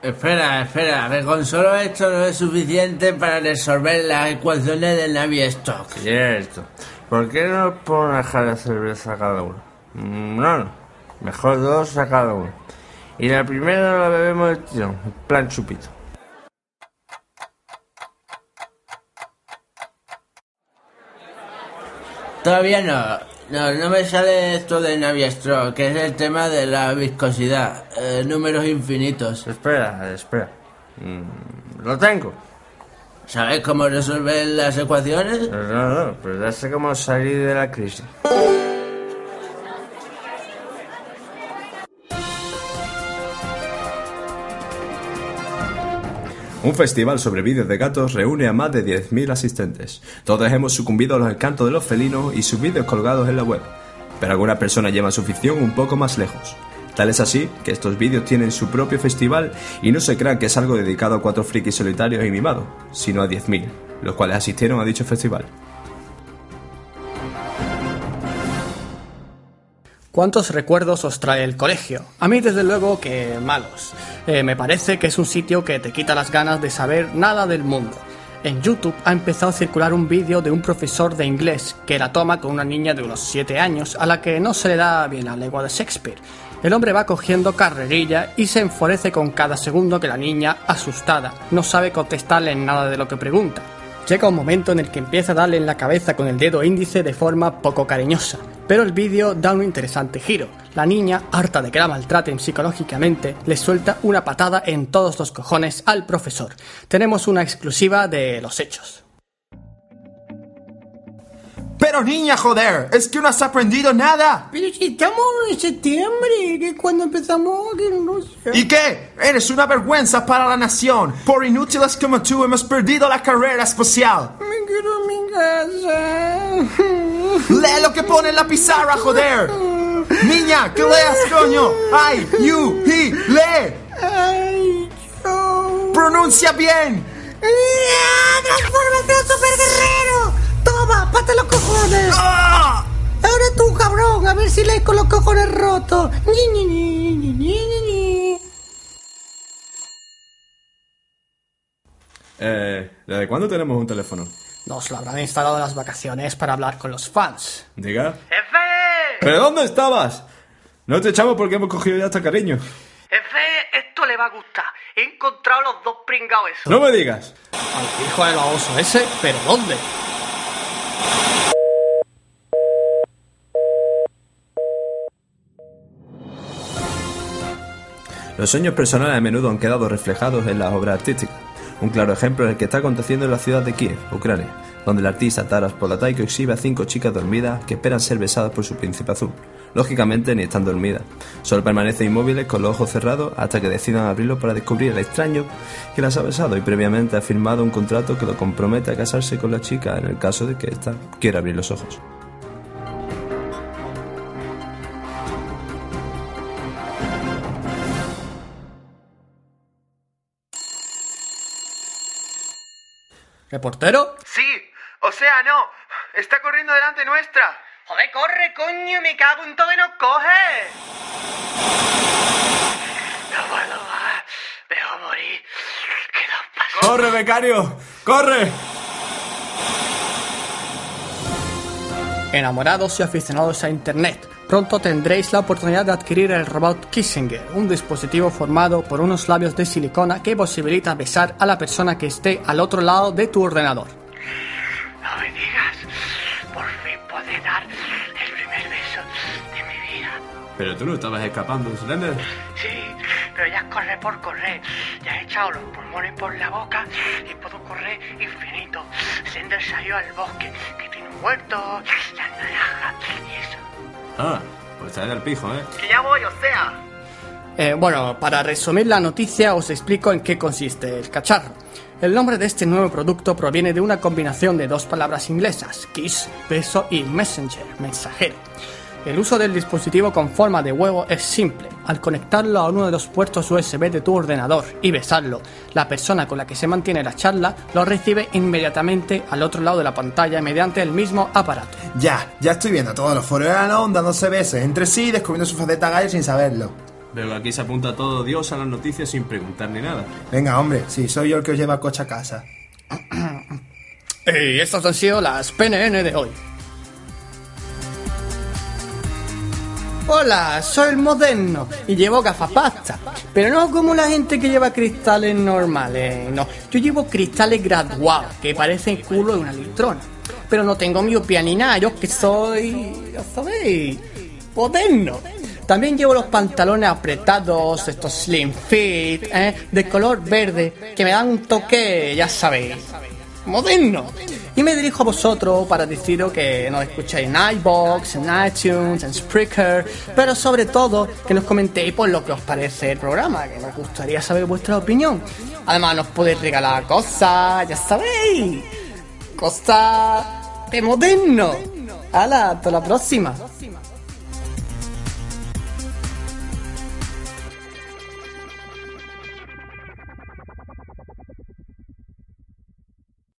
Espera, espera, que con solo esto no es suficiente para resolver las ecuaciones de Navier-Stokes. Cierto. ¿Por qué no una jarra de cerveza cada uno? Mm, No, no. Mejor dos a cada uno. Y la primera la bebemos de tirón, plan chupito. Todavía no. No, no me sale esto de Navier-Stokes, que es el tema de la viscosidad. eh, números infinitos. Espera, espera. Mm, Lo tengo. ¿Sabes cómo resolver las ecuaciones? No, no, pero ya sé cómo salir de la crisis. Un festival sobre vídeos de gatos reúne a más de 10.000 asistentes. Todos hemos sucumbido a los encantos de los felinos y sus vídeos colgados en la web. Pero algunas personas llevan su ficción un poco más lejos. Tal es así que estos vídeos tienen su propio festival y no se crean que es algo dedicado a cuatro frikis solitarios y mimados, sino a 10.000, los cuales asistieron a dicho festival. ¿Cuántos recuerdos os trae el colegio? A mí desde luego que malos. Eh, me parece que es un sitio que te quita las ganas de saber nada del mundo. En YouTube ha empezado a circular un vídeo de un profesor de inglés que la toma con una niña de unos 7 años a la que no se le da bien la lengua de Shakespeare. El hombre va cogiendo carrerilla y se enfurece con cada segundo que la niña, asustada, no sabe contestarle en nada de lo que pregunta. Llega un momento en el que empieza a darle en la cabeza con el dedo índice de forma poco cariñosa, pero el vídeo da un interesante giro. La niña, harta de que la maltraten psicológicamente, le suelta una patada en todos los cojones al profesor. Tenemos una exclusiva de los hechos. Pero niña, joder, es que no has aprendido nada. Pero si estamos en septiembre, que es cuando empezamos, que no sé. ¿Y qué? Eres una vergüenza para la nación. Por inútiles como tú hemos perdido la carrera espacial. Me quiero a mi casa. <laughs> Lee lo que pone en la pizarra, joder. Niña, que leas, coño. Ay, you, he, lee. Ay, yo. Pronuncia bien. ¡Transfórmate en super guerrero! ¡Toma, pate los cojones! ¡Ah! Ahora tú, cabrón, a ver si lees con los cojones rotos. Ni, ni, ni, ni, ni, ni, ni. Eh, ¿desde cuándo tenemos un teléfono? Nos lo habrán instalado en las vacaciones para hablar con los fans. Diga. ¡Efe! ¿Pero dónde estabas? No te echamos porque hemos cogido ya hasta cariño. Efe, esto le va a gustar. He encontrado los dos pringados esos. No me digas. Al hijo del baboso ese, ¿pero dónde? Los sueños personales a menudo han quedado reflejados en las obras artísticas. Un claro ejemplo es el que está aconteciendo en la ciudad de Kiev, Ucrania, donde el artista Taras Polataiko exhibe a cinco chicas dormidas que esperan ser besadas por su príncipe azul. Lógicamente ni están dormidas, solo permanecen inmóviles con los ojos cerrados hasta que decidan abrirlos para descubrir el extraño que las ha besado y previamente ha firmado un contrato que lo compromete a casarse con la chica en el caso de que ésta quiera abrir los ojos. ¿Reportero? Sí, o sea, no. Está corriendo delante nuestra. Joder, corre, coño, me cago en todo y no coge. No puedo más. Dejo morir. ¿Qué nos pasa? ¡Corre, becario! ¡Corre! Enamorados y aficionados a Internet, pronto tendréis la oportunidad de adquirir el robot Kissinger, un dispositivo formado por unos labios de silicona que posibilita besar a la persona que esté al otro lado de tu ordenador. No me digas. Pero tú no estabas escapando, Slender. Sí, pero ya corre por correr. Ya he echado los pulmones por la boca y puedo correr infinito. Sender salió al bosque que tiene un huerto, las naranjas y eso. Ah, pues trae al pijo, ¿eh? Que ya voy, o sea. Eh, bueno, para resumir la noticia os explico en qué consiste el cacharro. El nombre de este nuevo producto proviene de una combinación de dos palabras inglesas, kiss, beso y messenger, mensajero. El uso del dispositivo con forma de huevo es simple. Al conectarlo a uno de los puertos USB de tu ordenador y besarlo, la persona con la que se mantiene la charla lo recibe inmediatamente al otro lado de la pantalla mediante el mismo aparato. Ya, ya estoy viendo a todos los foreanos dándose besos entre sí y descubriendo su faceta gallo sin saberlo. Que aquí se apunta todo Dios a las noticias sin preguntar ni nada. Venga, hombre, sí, soy yo el que os lleva coche a casa. <clears throat> Y estas han sido las PNN de hoy. Hola, soy el moderno y llevo gafas pasta, pero no como la gente que lleva cristales normales, no. Yo llevo cristales graduados que parecen culo de una litrona, pero no tengo miopía ni nada, yo que soy, ya sabéis, moderno. También llevo los pantalones apretados, estos slim fit, ¿eh? de color verde, que me dan un toque, ya sabéis, moderno. Y me dirijo a vosotros para deciros que nos escuchéis en iBox, en iTunes, en Spreaker, pero sobre todo que nos comentéis por lo que os parece el programa, que nos gustaría saber vuestra opinión. Además nos podéis regalar cosas, ya sabéis, cosas de moderno. ¡Hala! Hasta la próxima.